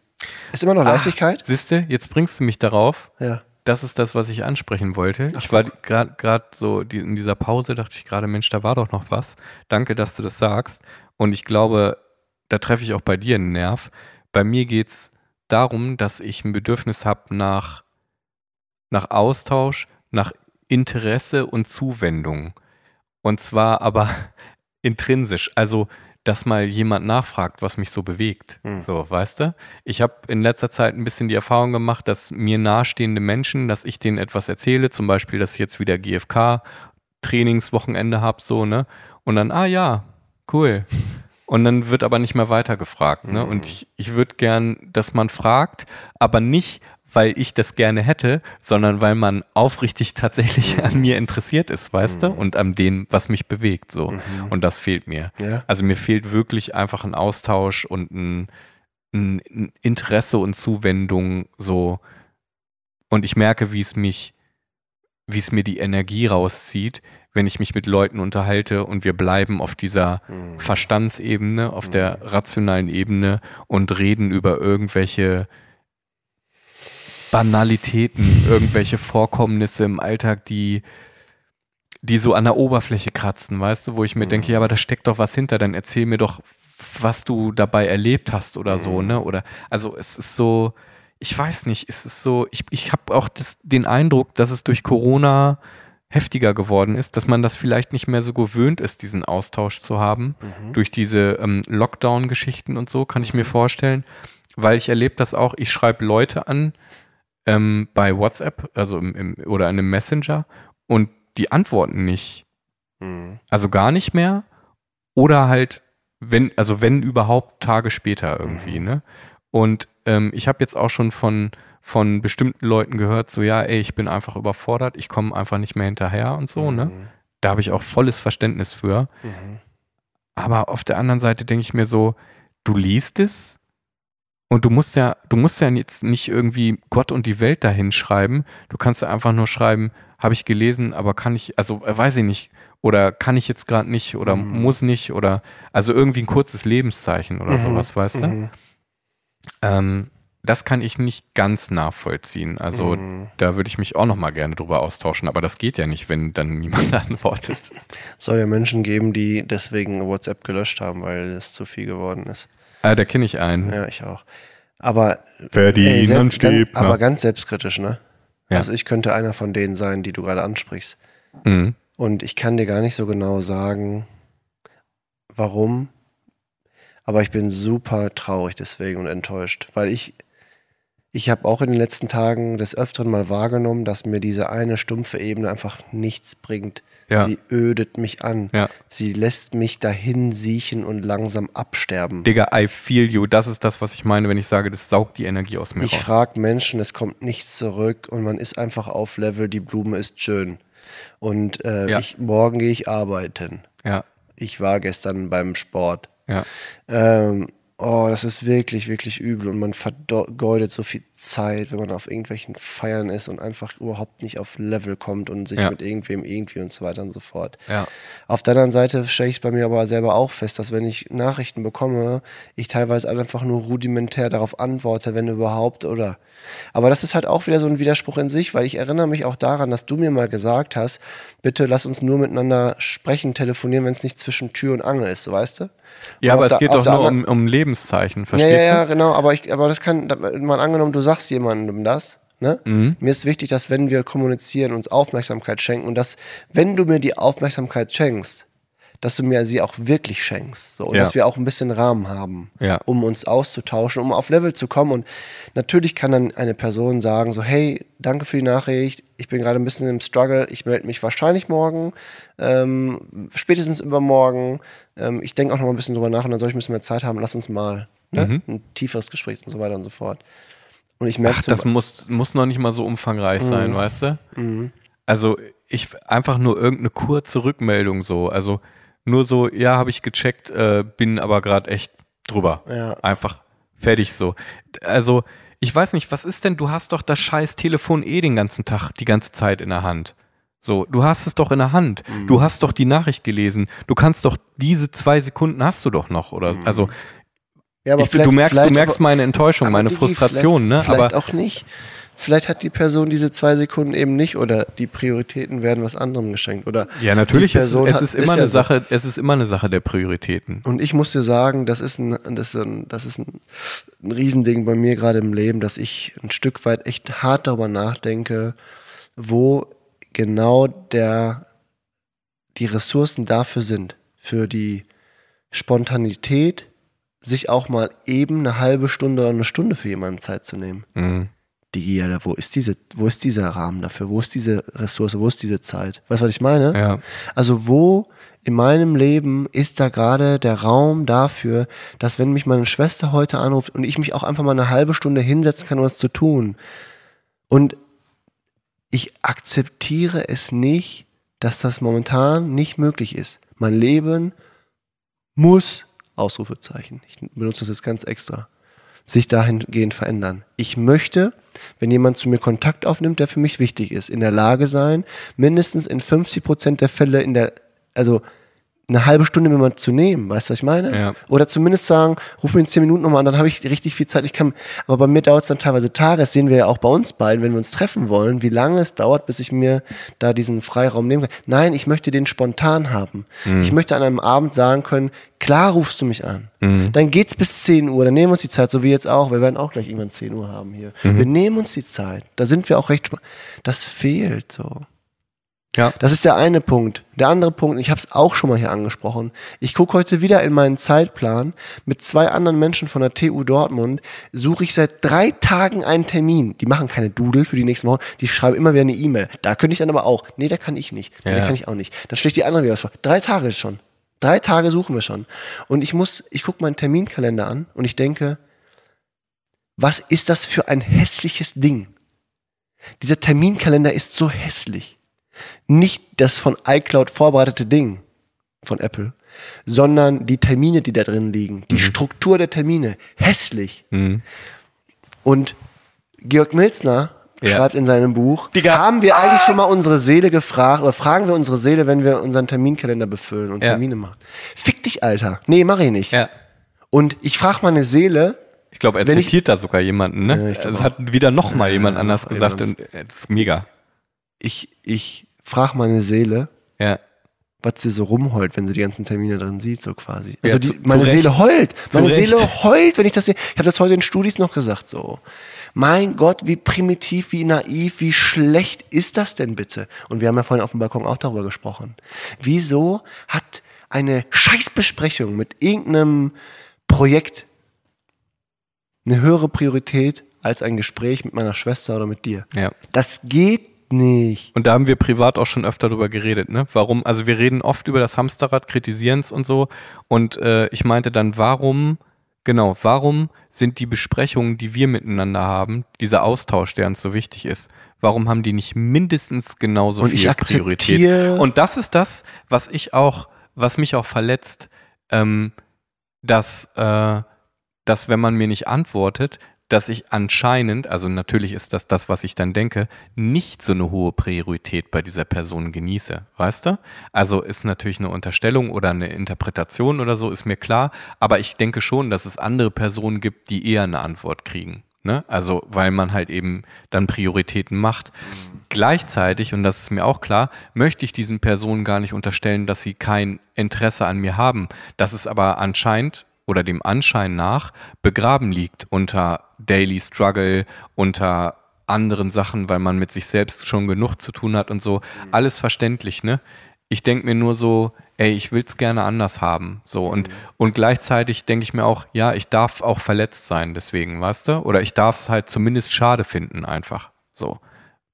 Ist immer noch Leichtigkeit? Siehste, jetzt bringst du mich darauf. Ja. Das ist das, was ich ansprechen wollte. ich war gerade so die, in dieser Pause, dachte ich gerade, Mensch, da war doch noch was. Danke, dass du das sagst. Und ich glaube, da treffe ich auch bei dir einen Nerv. Bei mir geht es darum, dass ich ein Bedürfnis habe nach, nach Austausch, nach Interesse und Zuwendung. Und zwar aber intrinsisch. Also, dass mal jemand nachfragt, was mich so bewegt. So, weißt du? Ich habe in letzter Zeit ein bisschen die Erfahrung gemacht, dass mir nahestehende Menschen, dass ich denen etwas erzähle, zum Beispiel, dass ich jetzt wieder GFK-Trainingswochenende habe, so, ne? Und dann, ah ja, cool. Und dann wird aber nicht mehr weitergefragt. Ne? Und ich, ich würde gern, dass man fragt, aber nicht, weil ich das gerne hätte, sondern weil man aufrichtig tatsächlich an mir interessiert ist, weißt du? Und an dem, was mich bewegt. so. Und das fehlt mir. Ja. Also mir fehlt wirklich einfach ein Austausch und ein, ein, ein Interesse und Zuwendung so. Und ich merke, wie es mich, wie es mir die Energie rauszieht, wenn ich mich mit Leuten unterhalte und wir bleiben auf dieser Verstandsebene, auf der rationalen Ebene und reden über irgendwelche Banalitäten, irgendwelche Vorkommnisse im Alltag, die, die so an der Oberfläche kratzen, weißt du, wo ich mir denke, ja, aber da steckt doch was hinter, dann erzähl mir doch, was du dabei erlebt hast oder so, ne? Oder also es ist so, ich weiß nicht, es ist so, ich, ich habe auch das, den Eindruck, dass es durch Corona heftiger geworden ist, dass man das vielleicht nicht mehr so gewöhnt ist, diesen Austausch zu haben, durch diese ähm, Lockdown-Geschichten und so, kann ich mir vorstellen, weil ich erlebe das auch, ich schreibe Leute an ähm, bei WhatsApp, also im, im, oder in einem Messenger und die antworten nicht. Also gar nicht mehr oder halt, wenn, also wenn überhaupt Tage später irgendwie, ne? Und ähm, ich habe jetzt auch schon von, von bestimmten Leuten gehört, so ja, ey, ich bin einfach überfordert, ich komme einfach nicht mehr hinterher und so, ne? Da habe ich auch volles Verständnis für. Aber auf der anderen Seite denke ich mir so, du liest es und du musst ja, du musst ja jetzt nicht irgendwie Gott und die Welt dahin schreiben. Du kannst ja einfach nur schreiben, habe ich gelesen, aber kann ich, also äh, weiß ich nicht, oder kann ich jetzt gerade nicht oder muss nicht oder also irgendwie ein kurzes Lebenszeichen oder sowas, weißt du? Ähm, das kann ich nicht ganz nachvollziehen. Also da würde ich mich auch noch mal gerne drüber austauschen, aber das geht ja nicht, wenn dann niemand antwortet. Es soll ja Menschen geben, die deswegen WhatsApp gelöscht haben, weil es zu viel geworden ist. Ah, da kenne ich einen. Ja, ich auch. Aber, Ferdinand selbst- Stäbner. ganz, aber ganz selbstkritisch, ne? Ja. Also ich könnte einer von denen sein, die du gerade ansprichst. Mhm. Und ich kann dir gar nicht so genau sagen, warum. Aber ich bin super traurig deswegen und enttäuscht, weil ich, ich habe auch in den letzten Tagen des Öfteren mal wahrgenommen, dass mir diese eine stumpfe Ebene einfach nichts bringt. Ja. Sie ödet mich an. Ja. Sie lässt mich dahin siechen und langsam absterben. Digga, I feel you. Das ist das, was ich meine, wenn ich sage, das saugt die Energie aus mir Ich frage Menschen, es kommt nichts zurück und man ist einfach auf Level, die Blume ist schön. Und äh, Ja. ich, morgen gehe ich arbeiten. Ja, Ich war gestern beim Sport. ja. Ähm, oh, das ist wirklich, wirklich übel und man vergeudet so viel Zeit, wenn man auf irgendwelchen Feiern ist und einfach überhaupt nicht auf Level kommt und sich Ja. mit irgendwem irgendwie und so weiter und so fort. Ja. Auf der anderen Seite stelle ich es bei mir aber selber auch fest, dass wenn ich Nachrichten bekomme, ich teilweise einfach nur rudimentär darauf antworte, wenn überhaupt oder. Aber das ist halt auch wieder so ein Widerspruch in sich, weil ich erinnere mich auch daran, dass du mir mal gesagt hast, bitte lass uns nur miteinander sprechen, telefonieren, wenn es nicht zwischen Tür und Angel ist, so weißt du? Ja, aber es geht doch nur um, um Lebenszeichen, ja, verstehst ja, ja, du? genau, aber ich, aber das kann, mal angenommen, du sagst jemandem das, ne? Mhm. Mir ist wichtig, dass wenn wir kommunizieren, uns Aufmerksamkeit schenken und dass, wenn du mir die Aufmerksamkeit schenkst, dass du mir sie auch wirklich schenkst. So, und Ja. dass wir auch ein bisschen Rahmen haben, Ja. um uns auszutauschen, um auf Level zu kommen. Und natürlich kann dann eine Person sagen: so, hey, danke für die Nachricht, ich bin gerade ein bisschen im Struggle, ich melde mich wahrscheinlich morgen, ähm, spätestens übermorgen. Ähm, ich denke auch noch mal ein bisschen drüber nach und dann soll ich ein bisschen mehr Zeit haben, lass uns mal ne? ein tieferes Gespräch und so weiter und so fort. Und ich merke Ach, das muss, muss noch nicht mal so umfangreich sein, weißt du? Also ich einfach nur irgendeine kurze Rückmeldung so. Also nur so, ja, habe ich gecheckt, äh, bin aber gerade echt drüber. Ja. Einfach fertig so. Also ich weiß nicht, was ist denn, du hast doch das scheiß Telefon eh den ganzen Tag, die ganze Zeit in der Hand. So, du hast es doch in der Hand. Du hast doch die Nachricht gelesen. Du kannst doch diese zwei Sekunden hast du doch noch. Oder also Ja, aber ich, du merkst, du merkst meine Enttäuschung, meine Digi, Frustration, ne? vielleicht, Vielleicht Aber auch nicht. Vielleicht hat die Person diese zwei Sekunden eben nicht oder die Prioritäten werden was anderem geschenkt. Oder Ja, natürlich. die Es ist, es hat- ist immer ja eine so. Sache, es ist immer eine Sache der Prioritäten. Und ich muss dir sagen, das ist ein, das ist ein, das ist ein, ein Riesending bei mir gerade im Leben, dass ich ein Stück weit echt hart darüber nachdenke, wo genau der, die Ressourcen dafür sind. Für die Spontanität, sich auch mal eben eine halbe Stunde oder eine Stunde für jemanden Zeit zu nehmen. Mhm. Digi, Alter, wo ist diese, wo ist dieser Rahmen dafür? Wo ist diese Ressource? Wo ist diese Zeit? Weißt du, was ich meine? Ja. Also wo in meinem Leben ist da gerade der Raum dafür, dass wenn mich meine Schwester heute anruft und ich mich auch einfach mal eine halbe Stunde hinsetzen kann, um das zu tun. Und ich akzeptiere es nicht, dass das momentan nicht möglich ist. Mein Leben muss, Ausrufezeichen, ich benutze das jetzt ganz extra, sich dahingehend verändern. Ich möchte, wenn jemand zu mir Kontakt aufnimmt, der für mich wichtig ist, in der Lage sein, mindestens in 50 Prozent der Fälle in der, also eine halbe Stunde mir mal zu nehmen, weißt du, was ich meine? Ja. Oder zumindest sagen, ruf mir in 10 Minuten nochmal an, dann habe ich richtig viel Zeit. Ich kann, aber bei mir dauert es dann teilweise Tage, das sehen wir ja auch bei uns beiden, wenn wir uns treffen wollen, wie lange es dauert, bis ich mir da diesen Freiraum nehmen kann. Nein, ich möchte den spontan haben. Ich möchte an einem Abend sagen können, klar rufst du mich an. Dann geht's bis 10 Uhr, dann nehmen wir uns die Zeit, so wie jetzt auch. Wir werden auch gleich irgendwann 10 Uhr haben hier. Wir nehmen uns die Zeit. Da sind wir auch recht, das fehlt so. Ja. Das ist der eine Punkt. Der andere Punkt, ich habe es auch schon mal hier angesprochen. Ich gucke heute wieder in meinen Zeitplan. Mit zwei anderen Menschen von der TU Dortmund suche ich seit drei Tagen einen Termin. Die machen keine Doodle für die nächsten Wochen. Die schreiben immer wieder eine E-Mail. Da könnte ich dann aber auch. Nee, da kann ich nicht. Nee, Ja. da kann ich auch nicht. Dann schlägt die andere wieder was vor. Drei Tage ist schon. Drei Tage suchen wir schon. Und ich muss, ich gucke meinen Terminkalender an und ich denke, was ist das für ein hässliches Ding? Dieser Terminkalender ist so hässlich nicht das von iCloud vorbereitete Ding von Apple, sondern die Termine, die da drin liegen, die Struktur der Termine, hässlich. Mhm. Und Georg Milzner Ja. schreibt in seinem Buch, Digga. haben wir eigentlich schon mal unsere Seele gefragt, oder fragen wir unsere Seele, wenn wir unseren Terminkalender befüllen und Ja. Termine machen. Fick dich, Alter. Nee, mach ich nicht. Ja. Und ich frage meine Seele, Ich glaube, er Wenn ich- zitiert da sogar jemanden, Ja, ne? Es auch. hat wieder noch mal jemand anders gesagt jemand. und es ist mega. ich, ich frage meine Seele, Ja. was sie so rumheult, wenn sie die ganzen Termine drin sieht, so quasi. Ja, Also die, zu- zu meine Recht. Seele heult. Zu Meine Recht. Seele heult, wenn ich das sehe. Ich habe das heute in Studis noch gesagt, so. Mein Gott, wie primitiv, wie naiv, wie schlecht ist das denn bitte? Und wir haben ja vorhin auf dem Balkon auch darüber gesprochen. Wieso hat eine Scheißbesprechung mit irgendeinem Projekt eine höhere Priorität als ein Gespräch mit meiner Schwester oder mit dir? Ja. Das geht nicht. Und da haben wir privat auch schon öfter drüber geredet, ne? Warum? Also wir reden oft über das Hamsterrad, kritisieren es und so. Und äh, ich meinte dann, warum, genau, warum sind die Besprechungen, die wir miteinander haben, dieser Austausch, der uns so wichtig ist, warum haben die nicht mindestens genauso Und viel Priorität? Und das ist das, was ich auch, was mich auch verletzt, ähm, dass, äh, dass wenn man mir nicht antwortet, dass ich anscheinend, also natürlich ist das das, was ich dann denke, nicht so eine hohe Priorität bei dieser Person genieße, weißt du? Also ist natürlich eine Unterstellung oder eine Interpretation oder so, ist mir klar, aber ich denke schon, dass es andere Personen gibt, die eher eine Antwort kriegen. Ne? Also, weil man halt eben dann Prioritäten macht. Gleichzeitig, und das ist mir auch klar, möchte ich diesen Personen gar nicht unterstellen, dass sie kein Interesse an mir haben. Dass es aber anscheinend oder dem Anschein nach begraben liegt unter Daily Struggle, unter anderen Sachen, weil man mit sich selbst schon genug zu tun hat und so. Alles verständlich, ne? Ich denke mir nur so, ey, ich will es gerne anders haben. So und, Mhm. und gleichzeitig denke ich mir auch, ja, ich darf auch verletzt sein, deswegen, weißt du? Oder ich darf es halt zumindest schade finden, einfach. So.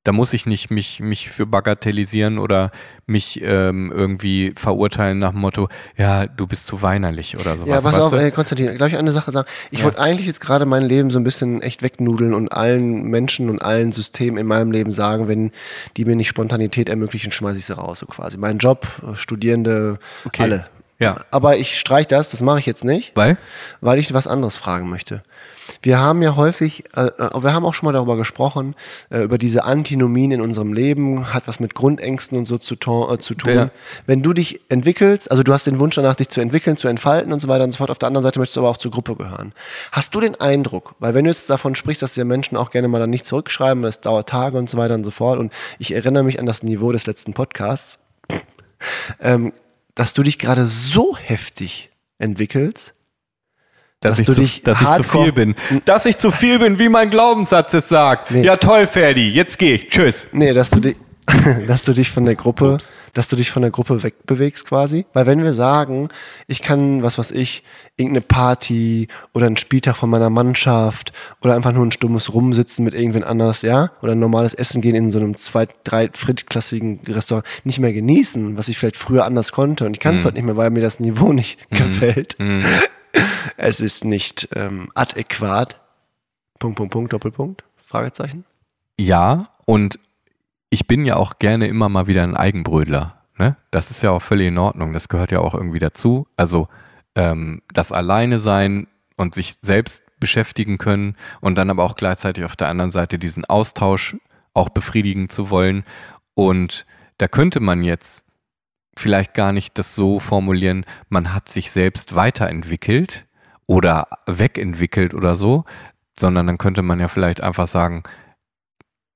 Da muss ich nicht mich, mich für bagatellisieren oder mich ähm, irgendwie verurteilen nach dem Motto, ja, du bist zu weinerlich oder sowas. Ja, pass auf, ey, Konstantin, darf ich eine Sache sagen? Ich wollte eigentlich jetzt gerade mein Leben so ein bisschen echt wegnudeln und allen Menschen und allen Systemen in meinem Leben sagen, wenn die mir nicht Spontanität ermöglichen, schmeiße ich sie raus, so quasi. Mein Job, äh, Studierende, Okay. alle. Ja. Aber ich streich das, das mache ich jetzt nicht. Weil? weil ich was anderes fragen möchte. Wir haben ja häufig, äh, äh, wir haben auch schon mal darüber gesprochen, äh, über diese Antinomien in unserem Leben, hat was mit Grundängsten und so zu, äh, zu tun. Ja. Wenn du dich entwickelst, also du hast den Wunsch danach, dich zu entwickeln, zu entfalten und so weiter und so fort, auf der anderen Seite möchtest du aber auch zur Gruppe gehören. Hast du den Eindruck, weil wenn du jetzt davon sprichst, dass die Menschen auch gerne mal dann nicht zurückschreiben, das dauert Tage und so weiter und so fort und ich erinnere mich an das Niveau des letzten Podcasts, ähm, dass du dich gerade so heftig entwickelst, Dass, Dass ich, du zu, dich dass ich zu viel bin. Dass ich zu viel bin, wie mein Glaubenssatz es sagt. Nee. Ja, toll, Ferdi, jetzt geh ich. Tschüss. Nee, dass du dich, dass du dich von der Gruppe, dass du dich von der Gruppe wegbewegst quasi. Weil wenn wir sagen, ich kann, was weiß ich, irgendeine Party oder einen Spieltag von meiner Mannschaft oder einfach nur ein stummes Rumsitzen mit irgendwen anders, ja, oder ein normales Essen gehen in so einem zwei, drei drittklassigen Restaurant nicht mehr genießen, was ich vielleicht früher anders konnte und ich kann es heute nicht mehr, weil mir das Niveau nicht gefällt. Es ist nicht ähm, adäquat. Punkt, Punkt, Punkt, Doppelpunkt, Fragezeichen. Ja, und ich bin ja auch gerne immer mal wieder ein Eigenbrödler. Ne? Das ist ja auch völlig in Ordnung. Das gehört ja auch irgendwie dazu. Also ähm, das Alleine sein und sich selbst beschäftigen können und dann aber auch gleichzeitig auf der anderen Seite diesen Austausch auch befriedigen zu wollen. Und da könnte man jetzt vielleicht gar nicht das so formulieren, man hat sich selbst weiterentwickelt oder wegentwickelt oder so, sondern dann könnte man ja vielleicht einfach sagen,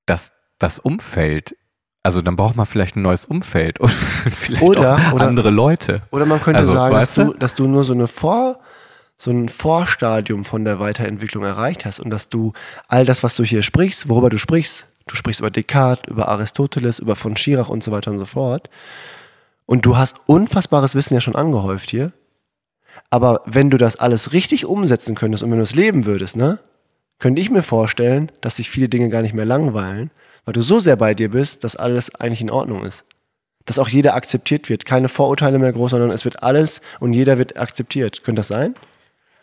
dass das Umfeld, also dann braucht man vielleicht ein neues Umfeld und vielleicht Oder- auch oder- andere Leute. Oder man könnte Also, sagen, dass du, dass du nur so eine Vor, so ein Vorstadium von der Weiterentwicklung erreicht hast und dass du all das, was du hier sprichst, worüber du sprichst, du sprichst über Descartes, über Aristoteles, über von Schirach und so weiter und so fort. Und du hast unfassbares Wissen ja schon angehäuft hier. Aber wenn du das alles richtig umsetzen könntest und wenn du es leben würdest, ne, könnte ich mir vorstellen, dass sich viele Dinge gar nicht mehr langweilen, weil du so sehr bei dir bist, dass alles eigentlich in Ordnung ist dass auch jeder akzeptiert wird. Keine Vorurteile mehr groß, sondern es wird alles und jeder wird akzeptiert. Könnte das sein?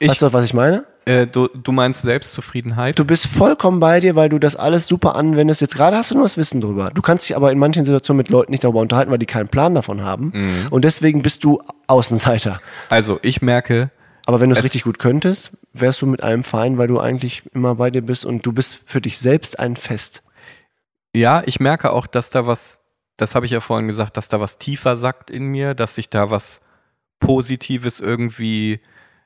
Ich- weißt du, was ich meine? Äh, du, du meinst Selbstzufriedenheit? Du bist vollkommen bei dir, weil du das alles super anwendest. Jetzt gerade hast du nur das Wissen drüber. Du kannst dich aber in manchen Situationen mit Leuten nicht darüber unterhalten, weil die keinen Plan davon haben. Mhm. Und deswegen bist du Außenseiter. Also ich merke, Aber wenn du es richtig gut könntest, wärst du mit allem fein, weil du eigentlich immer bei dir bist und du bist für dich selbst ein Fest. Ja, ich merke auch, dass da was, das habe ich ja vorhin gesagt, dass da was tiefer sackt in mir, dass sich da was Positives irgendwie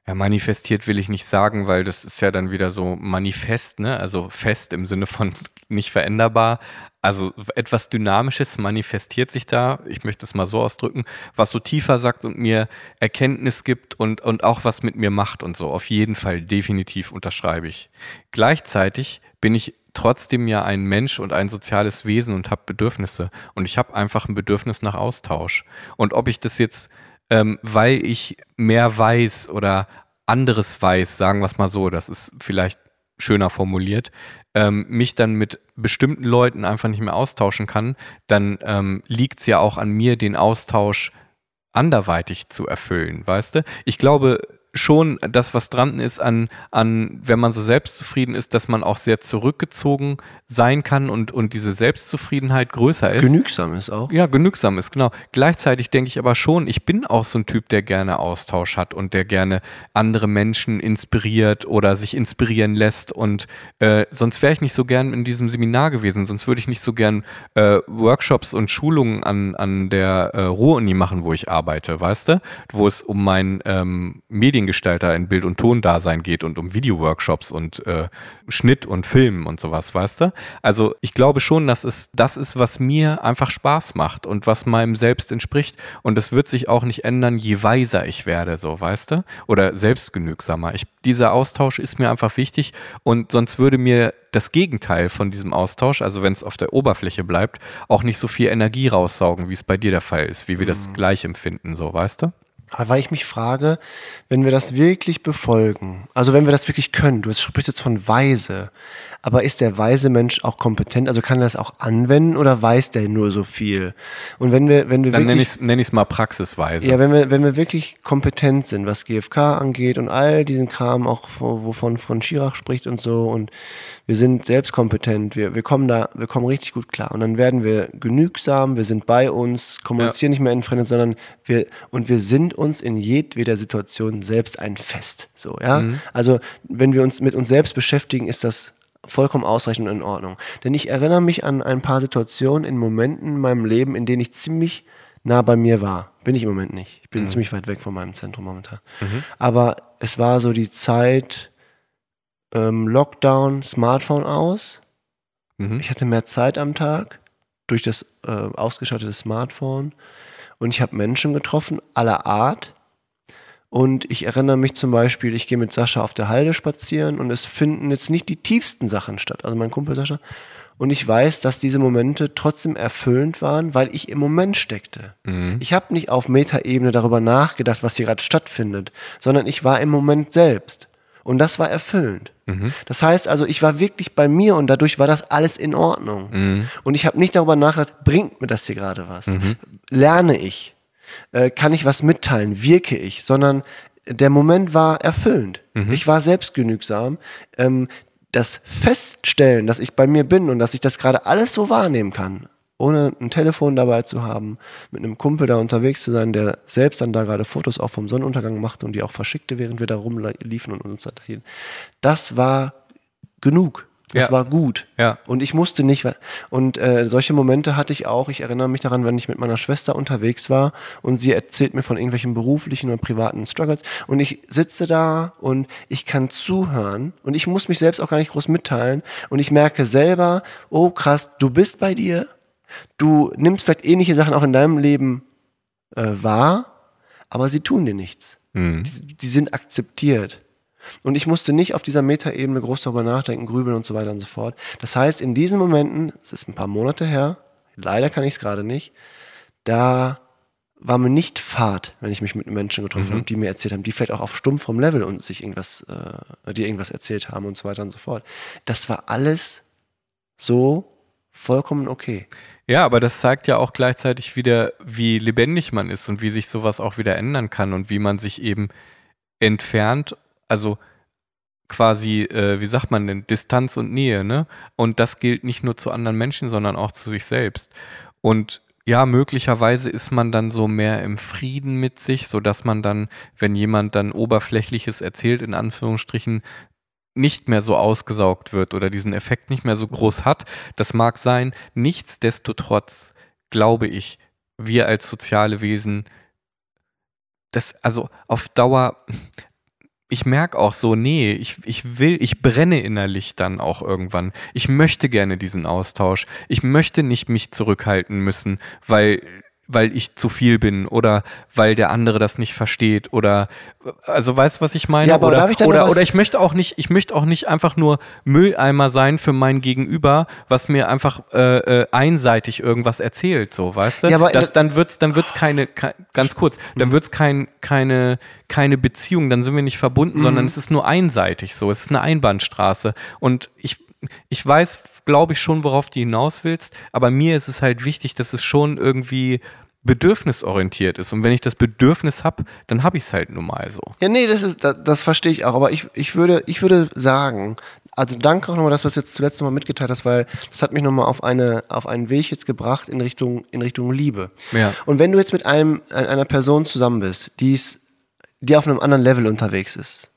ja, manifestiert will ich nicht sagen, weil das ist ja dann wieder so manifest, ne? Also fest im Sinne von nicht veränderbar. Also etwas Dynamisches manifestiert sich da, ich möchte es mal so ausdrücken, was so tiefer sagt und mir Erkenntnis gibt und, und auch was mit mir macht und so. Auf jeden Fall definitiv unterschreibe ich. Gleichzeitig bin ich trotzdem ja ein Mensch und ein soziales Wesen und habe Bedürfnisse. Und ich habe einfach ein Bedürfnis nach Austausch. Und ob ich das jetzt, ähm, weil ich mehr weiß oder anderes weiß, sagen wir es mal so, das ist vielleicht schöner formuliert, ähm, mich dann mit bestimmten Leuten einfach nicht mehr austauschen kann, dann ähm, liegt es ja auch an mir, den Austausch anderweitig zu erfüllen, weißt du? Ich glaube schon, das, was dran ist an, an, wenn man so selbstzufrieden ist, dass man auch sehr zurückgezogen sein kann und, und diese Selbstzufriedenheit größer ist. Genügsam ist auch. Ja, genügsam ist, genau. Gleichzeitig denke ich aber schon, ich bin auch so ein Typ, der gerne Austausch hat und der gerne andere Menschen inspiriert oder sich inspirieren lässt. Und äh, sonst wäre ich nicht so gern in diesem Seminar gewesen, sonst würde ich nicht so gern äh, Workshops und Schulungen an, an der äh, Ruhr-Uni machen, wo ich arbeite, weißt du? Wo es um mein ähm, Mediengestaltung Mediengestalter in Bild- und Tondasein geht und um Videoworkshops und äh, Schnitt und Filmen und sowas, weißt du? Also ich glaube schon, dass es das ist, was mir einfach Spaß macht und was meinem Selbst entspricht. Und es wird sich auch nicht ändern, je weiser ich werde, so, weißt du? Oder selbstgenügsamer. Ich, dieser Austausch ist mir einfach wichtig und sonst würde mir das Gegenteil von diesem Austausch, also wenn es auf der Oberfläche bleibt, auch nicht so viel Energie raussaugen, wie es bei dir der Fall ist, wie wir das gleich empfinden, so, weißt du? Weil ich mich frage, wenn wir das wirklich befolgen, also wenn wir das wirklich können, du sprichst jetzt von weise, aber ist der weise Mensch auch kompetent? Also kann er das auch anwenden oder weiß der nur so viel? Und wenn wir, wenn wir Dann nenne wirklich, ich es nenn ich's mal praxisweise. ja, wenn wir, wenn wir wirklich kompetent sind, was GFK angeht und all diesen Kram, auch wo- wovon von Schirach spricht und so, und wir sind selbst kompetent, wir, wir kommen da, wir kommen richtig gut klar. Und dann werden wir genügsam, wir sind bei uns, kommunizieren nicht mehr entfremdet, sondern wir, und wir sind uns in jedweder Situation selbst ein Fest. So, ja. Also, wenn wir uns mit uns selbst beschäftigen, ist das vollkommen ausreichend und in Ordnung. Denn ich erinnere mich an ein paar Situationen in Momenten in meinem Leben, in denen ich ziemlich nah bei mir war. Bin ich im Moment nicht. Ich bin ziemlich weit weg von meinem Zentrum momentan. Aber es war so die Zeit ähm, Lockdown, Smartphone aus. Mhm. Ich hatte mehr Zeit am Tag durch das äh, ausgeschattete Smartphone. Und ich habe Menschen getroffen aller Art. Und ich erinnere mich zum Beispiel, ich gehe mit Sascha auf der Halde spazieren und es finden jetzt nicht die tiefsten Sachen statt. Also mein Kumpel Sascha. Und ich weiß, dass diese Momente trotzdem erfüllend waren, weil ich im Moment steckte. Ich habe nicht auf Metaebene darüber nachgedacht, was hier gerade stattfindet, sondern ich war im Moment selbst. Und das war erfüllend. Das heißt also, ich war wirklich bei mir und dadurch war das alles in Ordnung. Und ich habe nicht darüber nachgedacht, bringt mir das hier gerade was? Lerne ich? Äh, kann ich was mitteilen? Wirke ich? Sondern der Moment war erfüllend. Ich war selbstgenügsam. Ähm, das Feststellen, dass ich bei mir bin und dass ich das gerade alles so wahrnehmen kann, ohne ein Telefon dabei zu haben, mit einem Kumpel da unterwegs zu sein, der selbst dann da gerade Fotos auch vom Sonnenuntergang machte und die auch verschickte, während wir da rumliefen und uns unterhielten. Das war genug. Das Ja. war gut. Ja. Und ich musste nicht. Und äh, solche Momente hatte ich auch. Ich erinnere mich daran, wenn ich mit meiner Schwester unterwegs war und sie erzählt mir von irgendwelchen beruflichen oder privaten Struggles. Und ich sitze da und ich kann zuhören und ich muss mich selbst auch gar nicht groß mitteilen. Und ich merke selber, oh krass, du bist bei dir. Du nimmst vielleicht ähnliche Sachen auch in deinem Leben äh, wahr, aber sie tun dir nichts. Die, die sind akzeptiert. Und ich musste nicht auf dieser Metaebene groß darüber nachdenken, grübeln und so weiter und so fort. Das heißt, in diesen Momenten, es ist ein paar Monate her, leider kann ich es gerade nicht, da war mir nicht Fahrt, wenn ich mich mit Menschen getroffen habe, die mir erzählt haben, die vielleicht auch auf stumpfem Level und sich irgendwas, äh, die irgendwas erzählt haben und so weiter und so fort. Das war alles so vollkommen okay. Ja, aber das zeigt ja auch gleichzeitig wieder, wie lebendig man ist und wie sich sowas auch wieder ändern kann und wie man sich eben entfernt, also quasi, äh, wie sagt man denn, Distanz und Nähe, ne? Und das gilt nicht nur zu anderen Menschen, sondern auch zu sich selbst. Und ja, möglicherweise ist man dann so mehr im Frieden mit sich, so dass man dann, wenn jemand dann Oberflächliches erzählt, in Anführungsstrichen, nicht mehr so ausgesaugt wird oder diesen Effekt nicht mehr so groß hat. Das mag sein. Nichtsdestotrotz glaube ich, wir als soziale Wesen, das, also auf Dauer, ich merke auch so, nee, ich, ich will, ich brenne innerlich dann auch irgendwann. Ich möchte gerne diesen Austausch. Ich möchte nicht mich zurückhalten müssen, weil, weil ich zu viel bin oder weil der andere das nicht versteht oder also weißt du, was ich meine? Ja, aber oder, darf ich da noch oder, oder ich möchte auch nicht, ich möchte auch nicht einfach nur Mülleimer sein für mein Gegenüber, was mir einfach äh, äh, einseitig irgendwas erzählt, so, weißt du? Ja, aber- das, dann wird's, dann wird's keine, ke- ganz kurz, dann Mhm. wird's kein, keine, keine Beziehung, dann sind wir nicht verbunden, Mhm. sondern es ist nur einseitig so, es ist eine Einbahnstraße und ich, ich weiß, glaube ich schon, worauf du hinaus willst, aber mir ist es halt wichtig, dass es schon irgendwie bedürfnisorientiert ist. Und wenn ich das Bedürfnis habe, dann habe ich es halt nun mal so. Ja, nee, das ist, das, das verstehe ich auch. Aber ich, ich würde, ich würde sagen, also danke auch nochmal, dass du das jetzt zuletzt nochmal mitgeteilt hast, weil das hat mich nochmal auf eine, auf einen Weg jetzt gebracht in Richtung, in Richtung Liebe. Ja. Und wenn du jetzt mit einem, einer Person zusammen bist, die ist, die auf einem anderen Level unterwegs ist.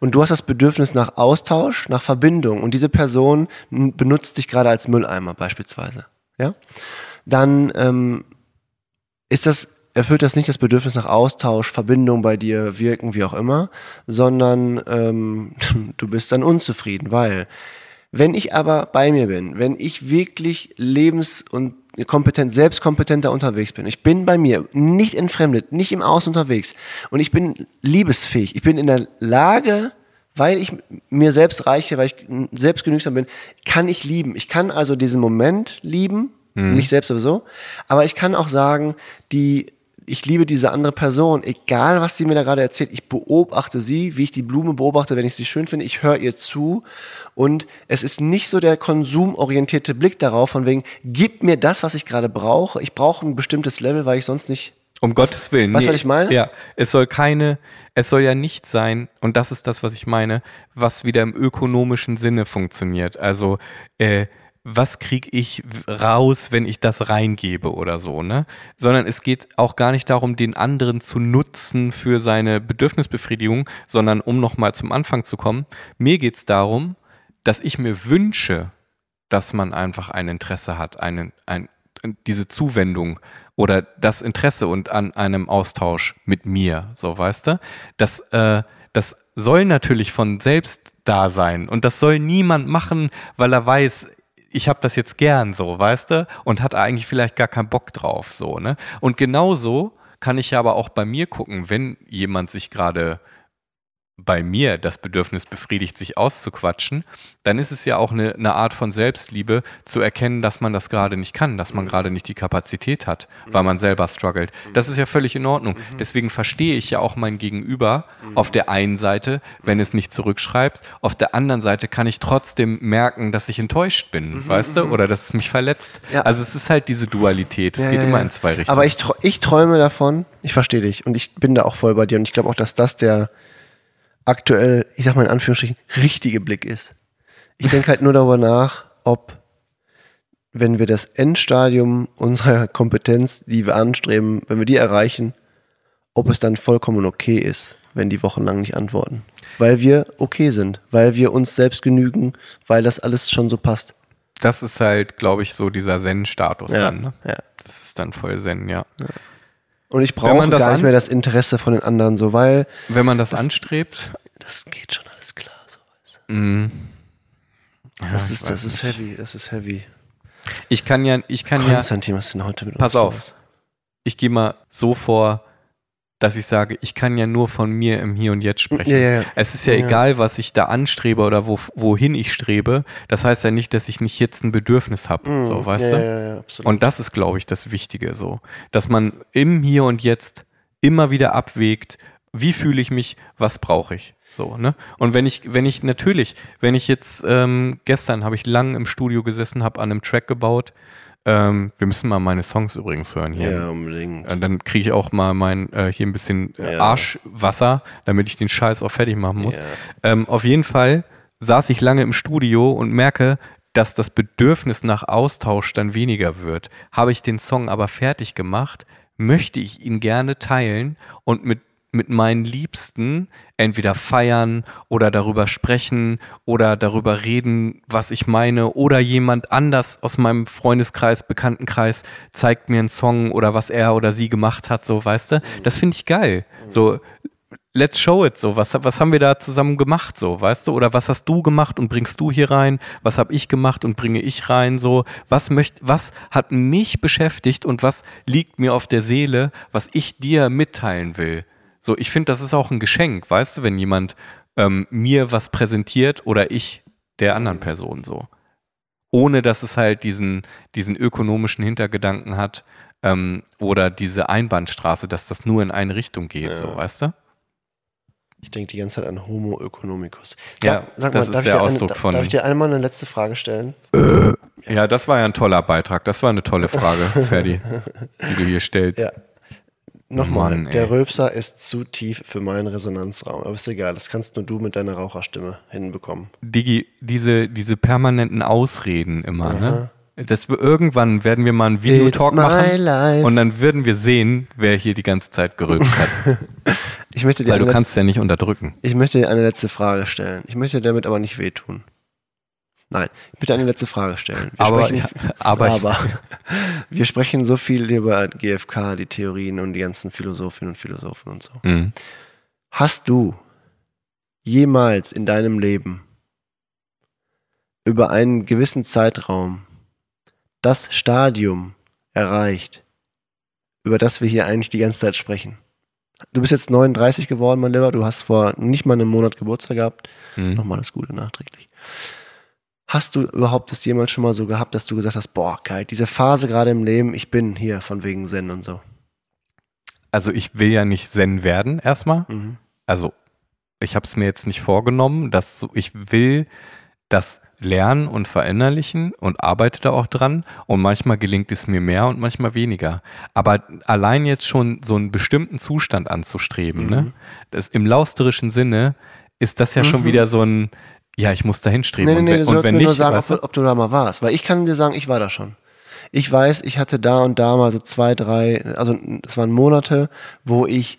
Und du hast das Bedürfnis nach Austausch, nach Verbindung und diese Person benutzt dich gerade als Mülleimer beispielsweise, ja, dann ähm, ist das erfüllt das nicht das Bedürfnis nach Austausch, Verbindung bei dir, Wirken, wie auch immer, sondern ähm, du bist dann unzufrieden, weil wenn ich aber bei mir bin, wenn ich wirklich lebens- und kompetent, selbstkompetenter unterwegs bin, ich bin bei mir, nicht entfremdet, nicht im Außen unterwegs und ich bin liebesfähig, ich bin in der Lage, weil ich mir selbst reiche, weil ich selbst genügsam bin, kann ich lieben. Ich kann also diesen Moment lieben, mich selbst sowieso, aber ich kann auch sagen, die ich liebe diese andere Person, egal was sie mir da gerade erzählt. Ich beobachte sie, wie ich die Blume beobachte, wenn ich sie schön finde. Ich höre ihr zu und es ist nicht so der konsumorientierte Blick darauf, von wegen, gib mir das, was ich gerade brauche. Ich brauche ein bestimmtes Level, weil ich sonst nicht. Um Gottes Willen. weißt du, was ich meine? Ja, es soll keine, es soll ja nicht sein, und das ist das, was ich meine, was wieder im ökonomischen Sinne funktioniert. Also, äh, was kriege ich raus, wenn ich das reingebe oder so, ne? Sondern es geht auch gar nicht darum, den anderen zu nutzen für seine Bedürfnisbefriedigung, sondern um nochmal zum Anfang zu kommen, mir geht es darum, dass ich mir wünsche, dass man einfach ein Interesse hat, einen, ein, diese Zuwendung oder das Interesse und an einem Austausch mit mir, so weißt du? Das, äh, das soll natürlich von selbst da sein und das soll niemand machen, weil er weiß, ich habe das jetzt gern so, weißt du? Und hat eigentlich vielleicht gar keinen Bock drauf, so, ne? Und genauso kann ich ja aber auch bei mir gucken, wenn jemand sich gerade bei mir das Bedürfnis befriedigt, sich auszuquatschen, dann ist es ja auch eine, eine Art von Selbstliebe zu erkennen, dass man das gerade nicht kann, dass man gerade nicht die Kapazität hat, weil man selber struggelt. Das ist ja völlig in Ordnung. Deswegen verstehe ich ja auch mein Gegenüber auf der einen Seite, wenn es nicht zurückschreibt. Auf der anderen Seite kann ich trotzdem merken, dass ich enttäuscht bin, weißt du? Oder dass es mich verletzt. Ja. Also es ist halt diese Dualität. Es Ja, geht ja, immer in zwei Richtungen. Aber ich, ich träume davon, ich verstehe dich und ich bin da auch voll bei dir und ich glaube auch, dass das der aktuell, ich sag mal in Anführungsstrichen, richtige Blick ist. Ich denke halt nur darüber nach, ob, wenn wir das Endstadium unserer Kompetenz, die wir anstreben, wenn wir die erreichen, ob es dann vollkommen okay ist, wenn die wochenlang nicht antworten. Weil wir okay sind, weil wir uns selbst genügen, weil das alles schon so passt. das ist halt, glaube ich, so dieser Zen-Status Ja, dann. Ne? ja. Das ist dann voll Zen, ja. Und ich brauche das gar nicht mehr das Interesse von den anderen so, weil Wenn man das, anstrebt, das geht schon alles klar. So. weißt du. mh, Das, ist, das ist nicht. heavy, das ist heavy. ich kann ja, ich kann ja, Konstantin, was denn heute mit pass uns auf, los? ich gehe mal so vor, dass ich sage, ich kann ja nur von mir im Hier und Jetzt sprechen. Ja, ja, ja. Es ist ja, egal, was ich da anstrebe oder wo, wohin ich strebe. Das heißt ja nicht, dass ich nicht jetzt ein Bedürfnis habe. So, weißt ja, du? Ja, ja, absolut. Und das ist, glaube ich, das Wichtige so. Dass man im Hier und Jetzt immer wieder abwägt, wie fühle ich mich, was brauche ich. So, ne? Und wenn ich, wenn ich natürlich, wenn ich jetzt, ähm, gestern habe ich lang im Studio gesessen, habe an einem Track gebaut. Ähm, wir müssen mal meine Songs übrigens hören hier. ja, unbedingt. Äh, Dann kriege ich auch mal mein äh, hier ein bisschen äh, Ja. Arschwasser, damit ich den Scheiß auch fertig machen muss. Ja. Ähm, auf jeden Fall saß ich lange im Studio und merke, dass das Bedürfnis nach Austausch dann weniger wird. Habe ich den Song aber fertig gemacht, möchte ich ihn gerne teilen und mit mit meinen Liebsten entweder feiern oder darüber sprechen oder darüber reden, was ich meine oder jemand anders aus meinem Freundeskreis, Bekanntenkreis zeigt mir einen Song oder was er oder sie gemacht hat, so, weißt du? Das finde ich geil. So, let's show it so. Was, was haben wir da zusammen gemacht so, weißt du? Oder was hast du gemacht und bringst du hier rein? Was habe ich gemacht und bringe ich rein so? Was möcht, was hat mich beschäftigt und was liegt mir auf der Seele, was ich dir mitteilen will? So, ich finde, das ist auch ein Geschenk, weißt du, wenn jemand ähm, mir was präsentiert oder ich der anderen Person so. Ohne dass es halt diesen, diesen ökonomischen Hintergedanken hat ähm, oder diese Einbahnstraße, dass das nur in eine Richtung geht, so, weißt du? Ich denke die ganze Zeit an Homo economicus. Ja, das ist darf ich der eine, Ausdruck da- von- Darf ich dir einmal eine letzte Frage stellen? Ja, das war ja ein toller Beitrag. Das war eine tolle Frage, Ferdi, die du hier stellst. Ja. Nochmal, Mann, ey. der Rülpser ist zu tief für meinen Resonanzraum. Aber ist egal, das kannst nur du mit deiner Raucherstimme hinbekommen. Digi, diese, diese permanenten Ausreden immer, ne? Das, wir- irgendwann werden wir mal einen Videotalk machen life. und dann würden wir sehen, wer hier die ganze Zeit gerülpst hat. Ich möchte dir Weil du eine kannst ja nicht unterdrücken. Ich möchte dir eine letzte Frage stellen. Ich möchte dir damit aber nicht wehtun. Nein, bitte eine letzte Frage stellen. Wir Aber- sprechen, ja, aber aber wir sprechen so viel über GFK, die Theorien und die ganzen Philosophinnen und Philosophen und so. Mhm. Hast du jemals in deinem Leben über einen gewissen Zeitraum das Stadium erreicht, über das wir hier eigentlich die ganze Zeit sprechen? Du bist jetzt 39 geworden, mein Lieber. Du hast vor nicht mal einem Monat Geburtstag gehabt. Mhm. Nochmal das Gute nachträglich. Hast du überhaupt das jemals schon mal so gehabt, dass du gesagt hast, boah, geil, diese Phase gerade im Leben, ich bin hier von wegen Zen und so? Also ich will ja nicht Zen werden erstmal. Mhm. Also ich habe es mir jetzt nicht vorgenommen, dass so, ich will das lernen und verinnerlichen und arbeite da auch dran. Und manchmal gelingt es mir mehr und manchmal weniger. Aber allein jetzt schon so einen bestimmten Zustand anzustreben, ne? Das im lausterischen Sinne ist das ja schon wieder so ein, ja, ich muss dahin streben. Nee, nee, nee, du sollst mir nicht, nur sagen, ob, du? ob du da mal warst. Weil ich kann dir sagen, ich war da schon. Ich weiß, ich hatte da und da mal so zwei, drei, also das waren Monate, wo ich,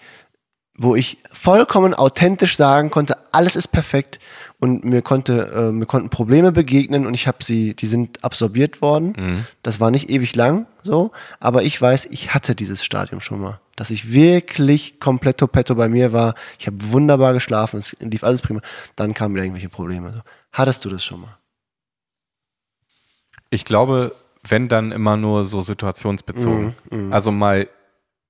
wo ich vollkommen authentisch sagen konnte, alles ist perfekt und mir konnte, äh, mir konnten Probleme begegnen und ich habe sie, die sind absorbiert worden. Mhm. Das war nicht ewig lang, so, aber ich weiß, ich hatte dieses Stadium schon mal, dass ich wirklich komplett topetto bei mir war. Ich habe wunderbar geschlafen, es lief alles prima. Dann kamen wieder irgendwelche Probleme. Hattest du das schon mal? Ich glaube, wenn dann immer nur so situationsbezogen. Also mal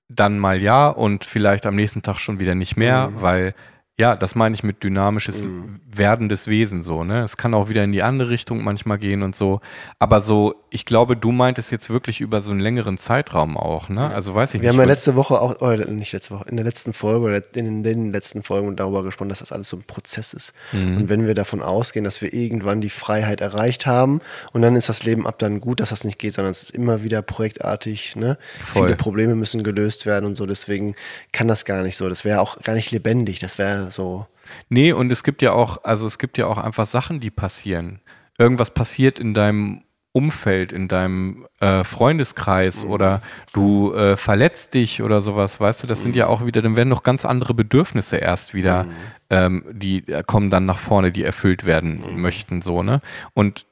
dann mal ja und vielleicht am nächsten Tag schon wieder nicht mehr, weil ja, das meine ich mit dynamisches werdendes Wesen so, ne? Es kann auch wieder in die andere Richtung manchmal gehen und so, aber so, ich glaube, du meintest jetzt wirklich über so einen längeren Zeitraum auch, ne? Also weiß ich Wir nicht. haben ja letzte Woche auch, oder nicht letzte Woche, in der letzten Folge oder in den letzten Folgen darüber gesprochen, dass das alles so ein Prozess ist. Mhm. Und wenn wir davon ausgehen, dass wir irgendwann die Freiheit erreicht haben und dann ist das Leben ab dann gut, dass das nicht geht, sondern es ist immer wieder projektartig, ne? Voll. Viele Probleme müssen gelöst werden und so, deswegen kann das gar nicht so. Das wäre auch gar nicht lebendig, das wäre so. Nee, und es gibt ja auch, also es gibt ja auch einfach Sachen, die passieren. Irgendwas passiert in deinem Umfeld, in deinem äh, Freundeskreis oder du äh, verletzt dich oder sowas, weißt du, das sind ja auch wieder, dann werden noch ganz andere Bedürfnisse erst wieder, ähm, die äh, kommen dann nach vorne, die erfüllt werden möchten, so, ne? Und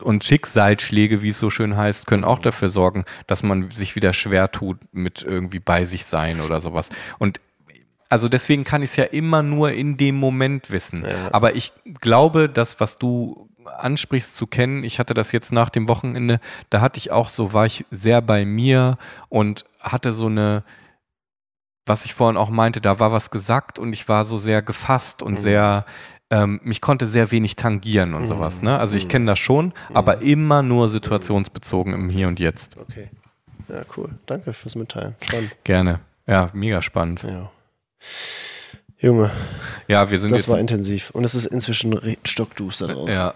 und Schicksalsschläge, wie es so schön heißt, können auch dafür sorgen, dass man sich wieder schwer tut mit irgendwie bei sich sein oder sowas. Und also deswegen kann ich es ja immer nur in dem Moment wissen. Aber ich glaube, das, was du ansprichst zu kennen, ich hatte das jetzt nach dem Wochenende, da hatte ich auch so, war ich sehr bei mir und hatte so eine, was ich vorhin auch meinte, da war was gesagt und ich war so sehr gefasst und sehr, ähm, mich konnte sehr wenig tangieren und sowas. Ne? Also ich kenne das schon, aber immer nur situationsbezogen im Hier und Jetzt. Okay. Ja, cool. Danke fürs Mitteilen. Spannend. Gerne. Ja, mega spannend. Ja. Junge, Ja, wir sind das jetzt. war intensiv. Und es ist inzwischen stockduster draußen. ja,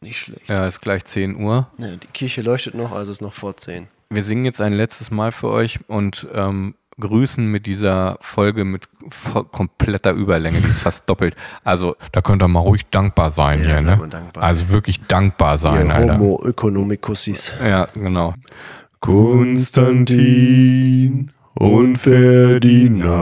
Nicht schlecht. ja, ist gleich 10 Uhr. Ja, die Kirche leuchtet noch, also ist noch vor 10. Wir singen jetzt ein letztes Mal für euch und ähm, grüßen mit dieser Folge mit kompletter Überlänge, die ist fast doppelt. Also da könnt ihr mal ruhig dankbar sein Ja, hier, ne? mal dankbar. Also wirklich dankbar sein, Ihr Alter. Homo economicussis. Ja, genau. Konstantin und Ferdinand.